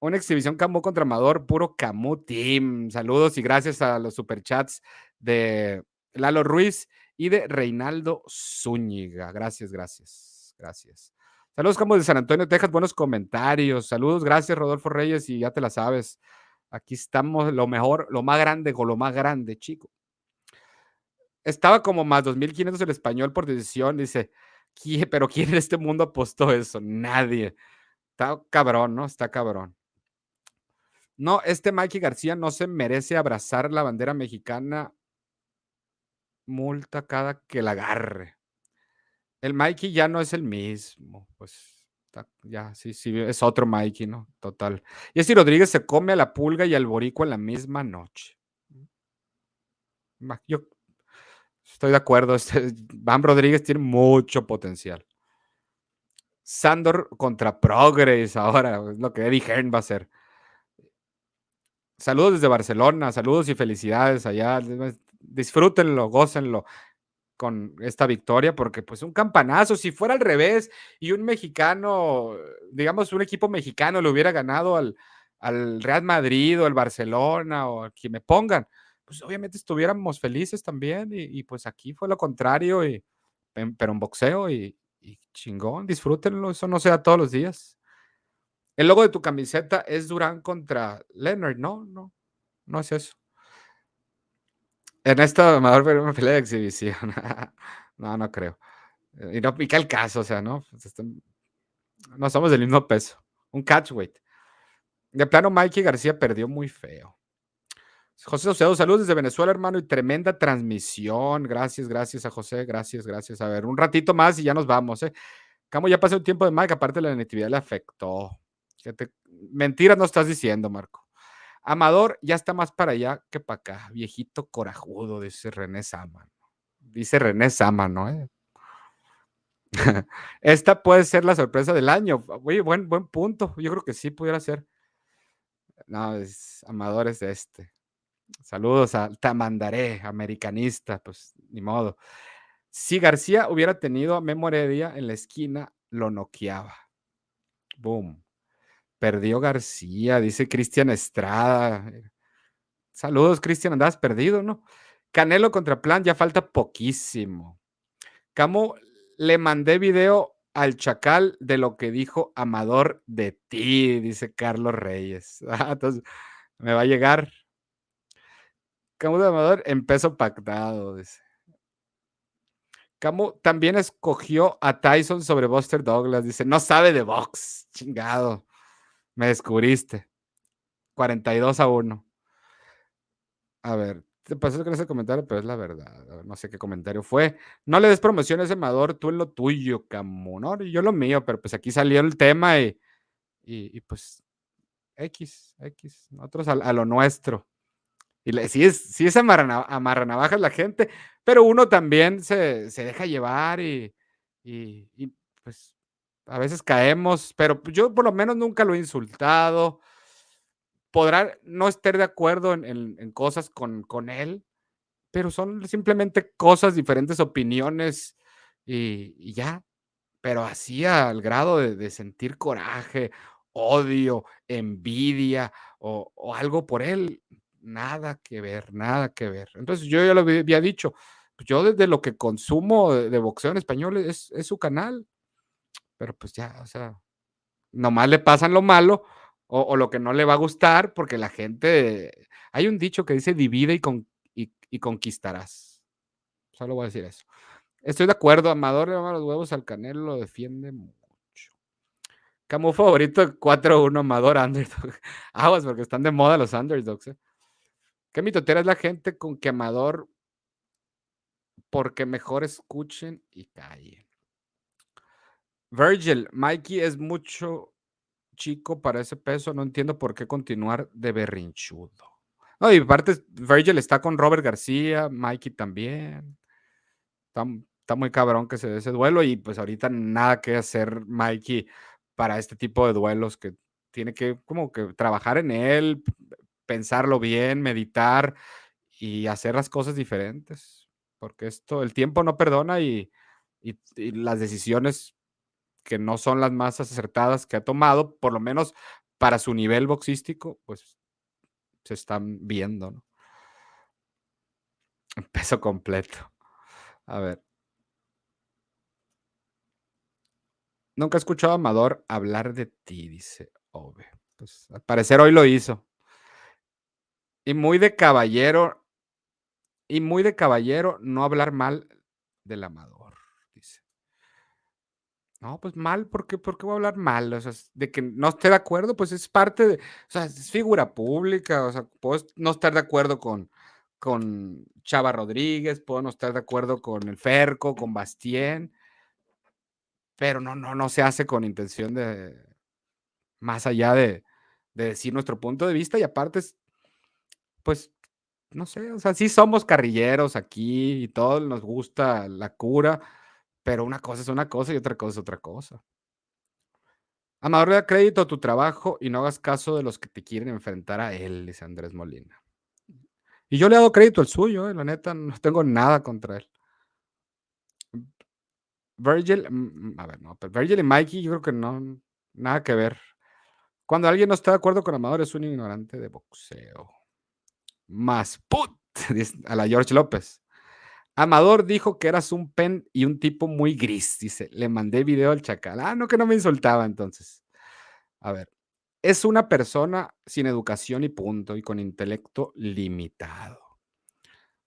Una exhibición Camus contra Amador, puro Camus Team. Saludos y gracias a los superchats de Lalo Ruiz y de Reinaldo Zúñiga. Gracias, gracias, gracias. Saludos, Camus de San Antonio, Texas. Buenos comentarios. Saludos, gracias, Rodolfo Reyes. Y ya te la sabes. Aquí estamos, lo mejor, lo más grande con lo más grande, chico. Estaba como más 2.500 el español por decisión. Dice, pero ¿quién en este mundo apostó eso? Nadie. Está cabrón, ¿no? Está cabrón. No, este Mikey García no se merece abrazar la bandera mexicana. Multa cada que la agarre. El Mikey ya no es el mismo. Pues ya, sí, sí, es otro Mikey, ¿no? Total. Y este Rodríguez se come a la pulga y al borico en la misma noche. Yo estoy de acuerdo. Este, Bam Rodríguez tiene mucho potencial. Sandor contra Progress ahora, es lo que Eddie Hearn va a hacer. Saludos desde Barcelona, saludos y felicidades allá. Disfrútenlo, gócenlo con esta victoria, porque pues un campanazo, si fuera al revés y un mexicano, digamos un equipo mexicano le hubiera ganado al, al Real Madrid o al Barcelona o a quien me pongan, pues obviamente estuviéramos felices también y, pues aquí fue lo contrario, y, pero en boxeo y, chingón, disfrútenlo, eso no sea todos los días. El logo de tu camiseta es Durán contra Leonard, no, no, no es eso. En esta mejor pelea de exhibición. no, no creo. Y no pica el caso, o sea, ¿no? Pues, no somos del mismo peso. Un catchweight. De plano, Mikey García perdió muy feo. José Ocedo, saludos desde Venezuela, hermano, y tremenda transmisión. Gracias, gracias a José, gracias, gracias. A ver, un ratito más y ya nos vamos, ¿eh? Camo, ya pasó un tiempo de Mike, aparte la natividad le afectó. Mentiras no estás diciendo, Marco. Amador ya está más para allá que para acá. Viejito corajudo, dice René Sama. Dice René Sama, ¿no? Eh? Esta puede ser la sorpresa del año. Oye, buen, buen punto. Yo creo que sí pudiera ser. No, es Amador es este. Saludos a Tamandaré, americanista, pues ni modo. Si García hubiera tenido a Memo Heredia en la esquina, lo noqueaba. Boom. Perdió García, dice Cristian Estrada. Saludos, Cristian, andabas perdido, ¿no? Canelo contra Plan, ya falta poquísimo. Camo, le mandé video al Chacal de lo que dijo Amador de ti, dice Carlos Reyes. Ah, entonces, me va a llegar. Camo de Amador en peso pactado, dice. Camo también escogió a Tyson sobre Buster Douglas, dice, no sabe de box, chingado. Me descubriste. 42 a 1. A ver, te pasó con ese comentario, pero es la verdad. no sé qué comentario fue. No le des promoción a ese Amador, tú en lo tuyo, camo, ¿no? Yo lo mío, pero pues aquí salió el tema y, y, pues X, X, nosotros a, lo nuestro. Y sí es, sí es amarranavajas la gente, pero uno también se, se deja llevar y, y, pues a veces caemos, pero pues, yo por lo menos nunca lo he insultado. Podrá no estar de acuerdo en, cosas con, con, él, pero son simplemente cosas, diferentes opiniones y, ya. Pero así al grado de, sentir coraje, odio, envidia o, algo por él, nada que ver, nada que ver. Entonces yo ya lo había dicho, pues, yo desde lo que consumo de, boxeo en español es, es su canal pero pues ya, o sea, nomás le pasan lo malo o, lo que no le va a gustar porque la gente, hay un dicho que dice divide y, con, y, conquistarás. Solo voy a decir eso. Estoy de acuerdo, Amador le los huevos al Canelo, lo defiende mucho. Camo favorito 4-1, Amador Underdog. Aguas, porque están de moda los underdogs. ¿eh? Qué mitotera es la gente con que Amador, porque mejor escuchen y callen. Virgil, Mikey es mucho chico para ese peso. No entiendo por qué continuar de berrinchudo. No, y aparte, Virgil está con Robert García, Mikey también. Está, muy cabrón que se dé ese duelo y pues ahorita nada que hacer Mikey para este tipo de duelos que tiene que como que trabajar en él, pensarlo bien, meditar y hacer las cosas diferentes. Porque esto, el tiempo no perdona y las decisiones que no son las más acertadas que ha tomado, por lo menos para su nivel boxístico, pues se están viendo. Peso completo. A ver. Nunca he escuchado a Amador hablar de ti, dice Ove. Pues al parecer hoy lo hizo. Y muy de caballero, y muy de caballero no hablar mal del Amador, dice. No, pues mal, ¿por qué, ¿por voy a hablar mal? O sea, de que no esté de acuerdo, pues es parte de, o sea, es figura pública, o sea, puedo no estar de acuerdo con, con Chava Rodríguez, puedo no estar de acuerdo con el Ferco, con Bastien, pero no, no, no se hace con intención de, más allá de, de decir nuestro punto de vista y aparte, pues, no sé, o sea, sí somos carrilleros aquí y todos nos gusta la cura, pero una cosa es una cosa y otra cosa es otra cosa. Amador, le da crédito a tu trabajo y no hagas caso de los que te quieren enfrentar a él, dice Andrés Molina. Y yo le he dado crédito al suyo, eh, la neta, no tengo nada contra él. Virgil, mm, mm, a ver, no, pero Virgil y Mikey, yo creo que no, nada que ver. Cuando alguien no está de acuerdo con Amador, es un ignorante de boxeo. Más put, a la George López. Amador dijo que eras un pen y un tipo muy gris, dice. Le mandé video al chacal. Ah, no, que no me insultaba entonces. A ver, es una persona sin educación y punto, y con intelecto limitado.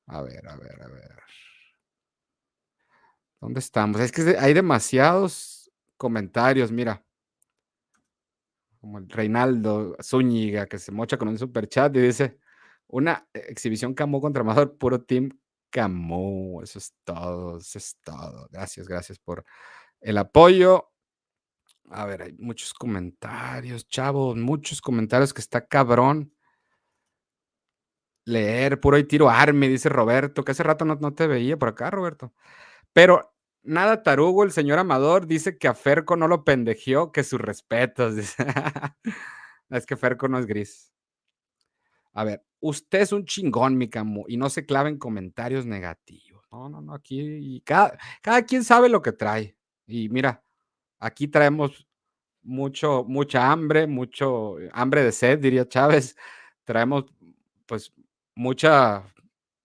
A ver, a ver, a ver. ¿Dónde estamos? Es que hay demasiados comentarios, mira. Como el Reinaldo Zúñiga, que se mocha con un super chat y dice, una exhibición Camus contra Amador, puro team Camus. Eso es todo, eso es todo. Gracias, gracias por el apoyo. A ver, hay muchos comentarios, chavos, muchos comentarios que está cabrón. Leer, puro y tiro arme, dice Roberto, que hace rato no, no te veía por acá, Roberto. Pero nada tarugo, el señor Amador dice que a Ferco no lo pendejeó, que sus respetos. Dice. es que Ferco no es gris. A ver, usted es un chingón, mi camo, y no se clave en comentarios negativos. No, no, no, aquí cada, cada quien sabe lo que trae. Y mira, aquí traemos mucho, mucha hambre, mucho hambre de sed, diría Chávez. Traemos, pues, mucha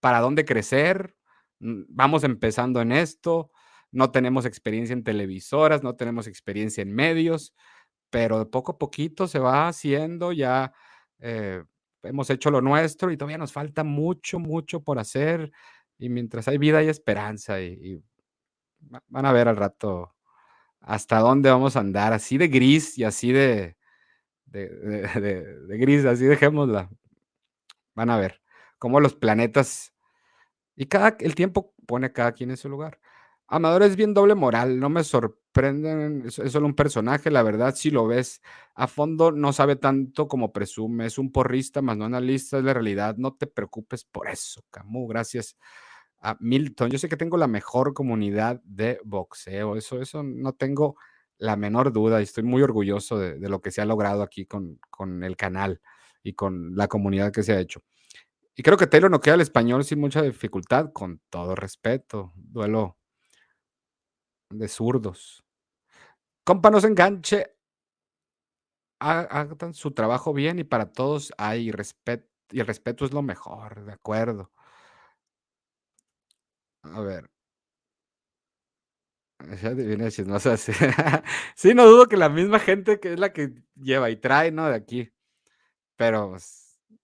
para dónde crecer. Vamos empezando en esto. No tenemos experiencia en televisoras, no tenemos experiencia en medios, pero de poco a poquito se va haciendo ya. Eh, hemos hecho lo nuestro y todavía nos falta mucho, mucho por hacer. Y mientras hay vida hay esperanza y, van a ver al rato hasta dónde vamos a andar, así de gris y así de, de, de, gris, así dejémosla. Van a ver cómo los planetas y cada el tiempo pone a cada quien en su lugar. Amador es bien doble moral, no me sorprenden, es, solo un personaje, la verdad, si lo ves a fondo, no sabe tanto como presume, es un porrista, más no analista, es la realidad, no te preocupes por eso, Camus, gracias a Milton. Yo sé que tengo la mejor comunidad de boxeo, eso, eso no tengo la menor duda y estoy muy orgulloso de, lo que se ha logrado aquí con, con el canal y con la comunidad que se ha hecho. Y creo que Taylor no queda el español sin mucha dificultad, con todo respeto. Duelo de zurdos. Compa, no se enganche. Hagan su trabajo bien y para todos hay respeto. Y el respeto es lo mejor, de acuerdo. A ver. No sé, sí, no dudo que la misma gente que es la que lleva y trae, ¿no? De aquí. Pero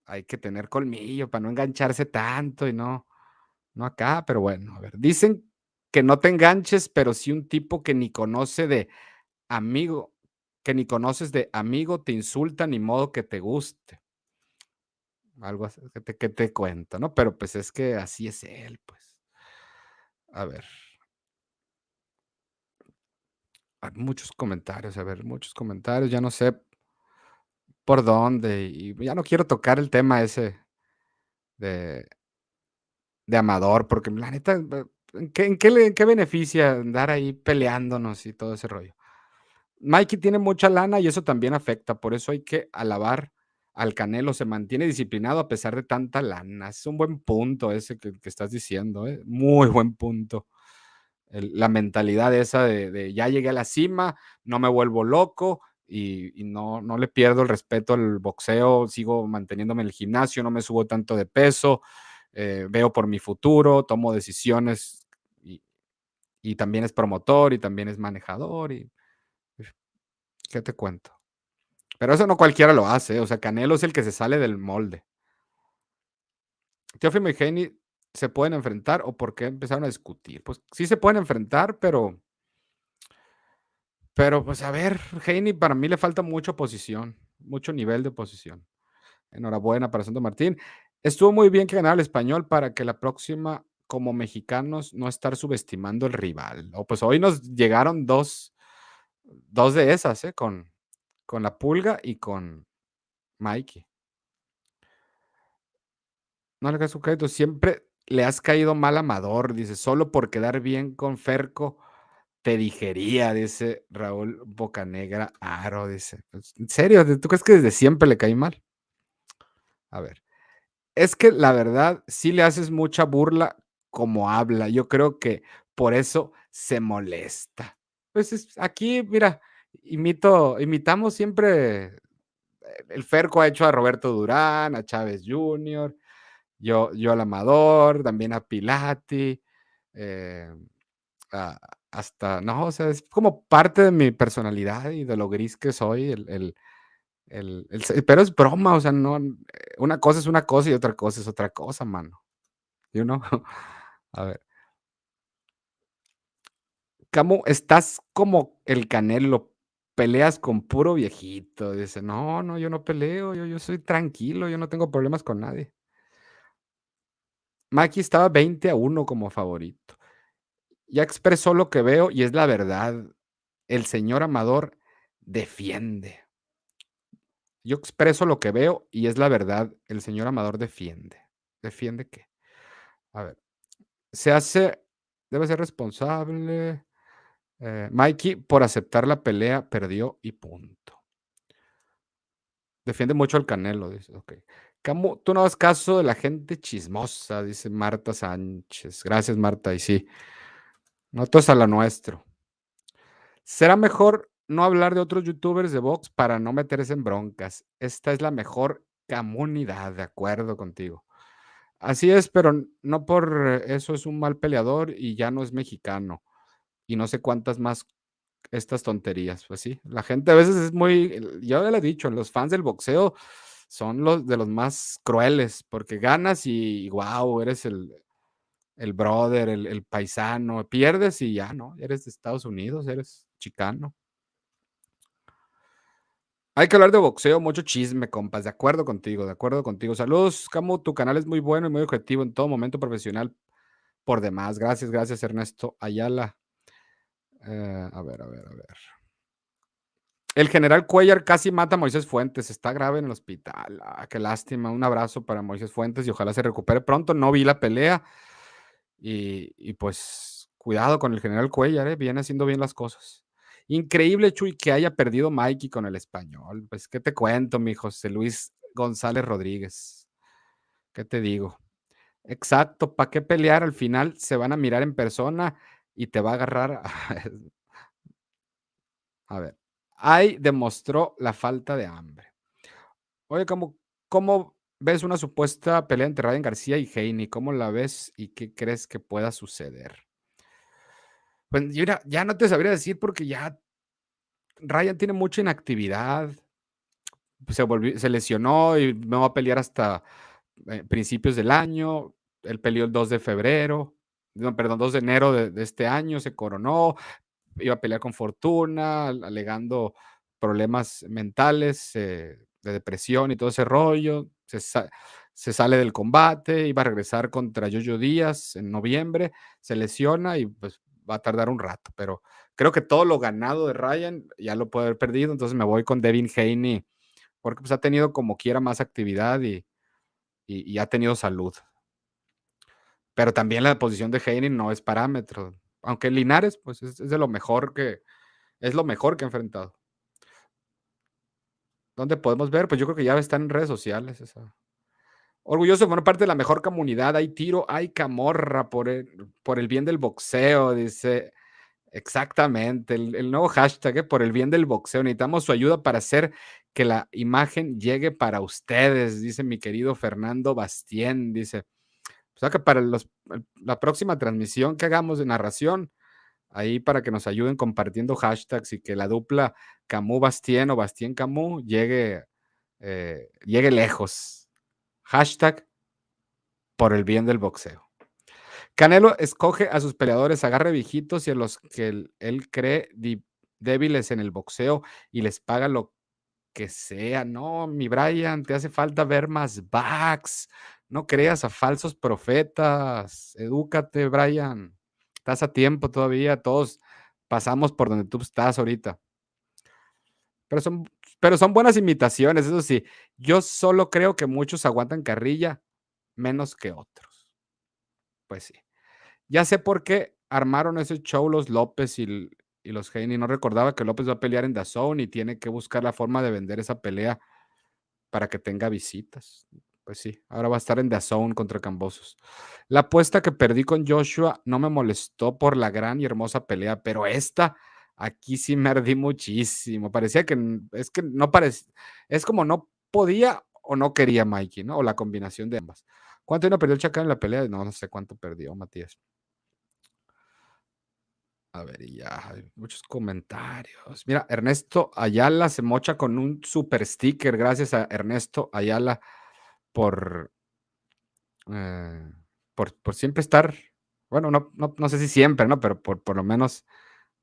hay que tener colmillo para no engancharse tanto y no, no acá, pero bueno, a ver. Dicen que no te enganches, pero sí un tipo que ni conoce de amigo, que ni conoces de amigo, te insulta ni modo que te guste. Algo que te, que te cuento, ¿no? Pero pues es que así es él, pues. A ver. Hay muchos comentarios, a ver, muchos comentarios, ya no sé por dónde, y ya no quiero tocar el tema ese de, de Amador, porque la neta, ¿En qué, beneficia andar ahí peleándonos y todo ese rollo? Mikey tiene mucha lana y eso también afecta, por eso hay que alabar al Canelo, se mantiene disciplinado a pesar de tanta lana. Es un buen punto ese que, estás diciendo, ¿eh? muy buen punto. la mentalidad esa de, ya llegué a la cima, no me vuelvo loco y, no, no le pierdo el respeto al boxeo, sigo manteniéndome en el gimnasio, no me subo tanto de peso, eh, veo por mi futuro, tomo decisiones y, también es promotor y también es manejador y ¿qué te cuento? Pero eso no cualquiera lo hace, o sea, Canelo es el que se sale del molde. Teófimo y Heini se pueden enfrentar o por qué empezaron a discutir. Pues sí se pueden enfrentar, pero. Pero pues a ver, Heini para mí le falta mucha posición, mucho nivel de posición. Enhorabuena para Santo Martín. Estuvo muy bien que ganara el español para que la próxima, como mexicanos, no estar subestimando el rival. O pues hoy nos llegaron dos, dos de esas, ¿eh? Con, con la pulga y con Mikey. No le hagas su crédito, siempre le has caído mal Amador, dice, solo por quedar bien con Ferco te digería, dice Raúl Bocanegra Aro, dice. Pues, ¿En serio? ¿Tú crees que desde siempre le caí mal? A ver. Es que la verdad, sí le haces mucha burla como habla. Yo creo que por eso se molesta. Pues aquí, mira, imito, imitamos siempre. El Ferco ha hecho a Roberto Durán, a Chávez Jr., yo, yo al Amador, también a Pilati, eh, hasta, no, o sea, es como parte de mi personalidad y de lo gris que soy, el, pero es broma, o sea, no, una cosa es una cosa y otra cosa es otra cosa, mano. You know? A ver. Camu, estás como el Canelo, peleas con puro viejito. Dice, no, no, yo no peleo, yo, yo soy tranquilo, yo no tengo problemas con nadie. Maki estaba 20 a 1 como favorito. Ya expresó lo que veo y es la verdad. El señor Amador defiende. Yo expreso lo que veo y es la verdad. El señor Amador defiende. ¿Defiende qué? A ver. Se hace, debe ser responsable. Eh, Mikey, por aceptar la pelea, perdió y punto. Defiende mucho al Canelo, dice. Ok tú no das caso de la gente chismosa, dice Marta Sánchez. Gracias, Marta. Y sí, nosotros a la nuestro. Será mejor no hablar de otros youtubers de Vox para no meterse en broncas. Esta es la mejor comunidad, de acuerdo contigo. Así es, pero no por eso es un mal peleador y ya no es mexicano. Y no sé cuántas más estas tonterías. Pues sí, la gente a veces es muy, yo ya le he dicho, los fans del boxeo son los de los más crueles, porque ganas y wow, eres el, el brother, el, paisano, pierdes y ya, ¿no? Eres de Estados Unidos, eres chicano. Hay que hablar de boxeo, mucho chisme, compas. De acuerdo contigo, de acuerdo contigo. Saludos, Camu. Tu canal es muy bueno y muy objetivo en todo momento profesional por demás. Gracias, gracias, Ernesto Ayala. Eh, a ver, a ver, a ver. El general Cuellar casi mata a Moisés Fuentes, está grave en el hospital. Ah, qué lástima. Un abrazo para Moisés Fuentes y ojalá se recupere pronto. No vi la pelea y, pues cuidado con el general Cuellar, ¿eh? viene haciendo bien las cosas. Increíble, Chuy, que haya perdido Mikey con el español. Pues, ¿qué te cuento, mi José Luis González Rodríguez? ¿Qué te digo? Exacto, ¿para qué pelear? Al final se van a mirar en persona y te va a agarrar. a ver. Ahí demostró la falta de hambre. Oye, ¿cómo, ¿cómo ves una supuesta pelea entre Ryan García y Heine? ¿Cómo la ves y qué crees que pueda suceder? Pues mira, ya no te sabría decir porque ya Ryan tiene mucha inactividad. Se, volvió, se lesionó y no va a pelear hasta eh, principios del año. Él peleó el 2 de febrero, no, perdón, 2 de enero de, este año, se coronó, iba a pelear con Fortuna, alegando problemas mentales, eh, de depresión y todo ese rollo. Se, sale del combate, iba a regresar contra Jojo Díaz en noviembre, se lesiona y pues va a tardar un rato, pero creo que todo lo ganado de Ryan ya lo puede haber perdido, entonces me voy con Devin Haney, porque pues ha tenido como quiera más actividad y, y, ha tenido salud. Pero también la posición de Haney no es parámetro aunque Linares, pues es, de lo mejor que, es lo mejor que ha enfrentado. ¿Dónde podemos ver? Pues yo creo que ya está en redes sociales esa. Orgulloso de formar parte de la mejor comunidad. Hay tiro, hay camorra por el, por el bien del boxeo, dice. Exactamente, el, nuevo hashtag, ¿eh? por el bien del boxeo. Necesitamos su ayuda para hacer que la imagen llegue para ustedes, dice mi querido Fernando Bastien, dice. O sea que para los, la próxima transmisión que hagamos de narración, ahí para que nos ayuden compartiendo hashtags y que la dupla Camus Bastien o Bastien Camus llegue, eh, llegue lejos. Hashtag por el bien del boxeo. Canelo escoge a sus peleadores, agarre viejitos y a los que él, cree débiles en el boxeo y les paga lo que sea. No, mi Brian, te hace falta ver más backs. No creas a falsos profetas. Edúcate, Brian. Estás a tiempo todavía. Todos pasamos por donde tú estás ahorita. Pero son, pero son buenas imitaciones, eso sí. Yo solo creo que muchos aguantan carrilla menos que otros. Pues sí. Ya sé por qué armaron ese show los López y, los Haney. No recordaba que López va a pelear en Dazón y tiene que buscar la forma de vender esa pelea para que tenga visitas. Pues sí, ahora va a estar en Dazón contra Cambosos. La apuesta que perdí con Joshua no me molestó por la gran y hermosa pelea, pero esta aquí sí me ardí muchísimo. Parecía que es que no parece, es como no podía o no quería Mikey, ¿no? O la combinación de ambas. ¿Cuánto no perdió el Chacal en la pelea? No, no sé cuánto perdió Matías. A ver, ya, hay muchos comentarios. Mira, Ernesto Ayala se mocha con un super sticker. Gracias a Ernesto Ayala por, eh, por, por, siempre estar, bueno, no, no, no, sé si siempre, ¿no? Pero por, por lo menos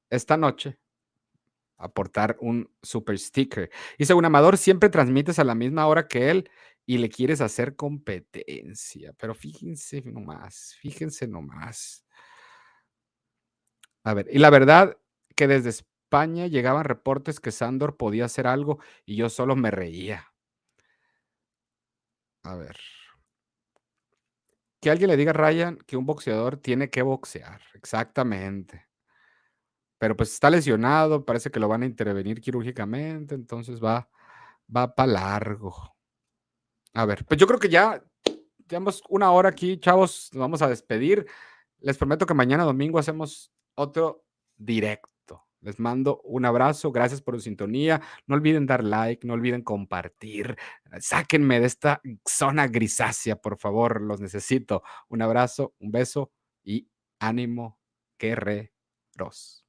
esta noche aportar un super sticker. Y según Amador, siempre transmites a la misma hora que él y le quieres hacer competencia. Pero fíjense nomás, fíjense nomás. A ver, y la verdad que desde España llegaban reportes que Sandor podía hacer algo y yo solo me reía. A ver. Que alguien le diga a Ryan que un boxeador tiene que boxear. Exactamente. Pero pues está lesionado, parece que lo van a intervenir quirúrgicamente, entonces va, va para largo. A ver, pues yo creo que ya tenemos una hora aquí, chavos, nos vamos a despedir. Les prometo que mañana domingo hacemos otro directo. Les mando un abrazo, gracias por su sintonía. No olviden dar like, no olviden compartir. Sáquenme de esta zona grisácea, por favor, los necesito. Un abrazo, un beso y ánimo guerreros.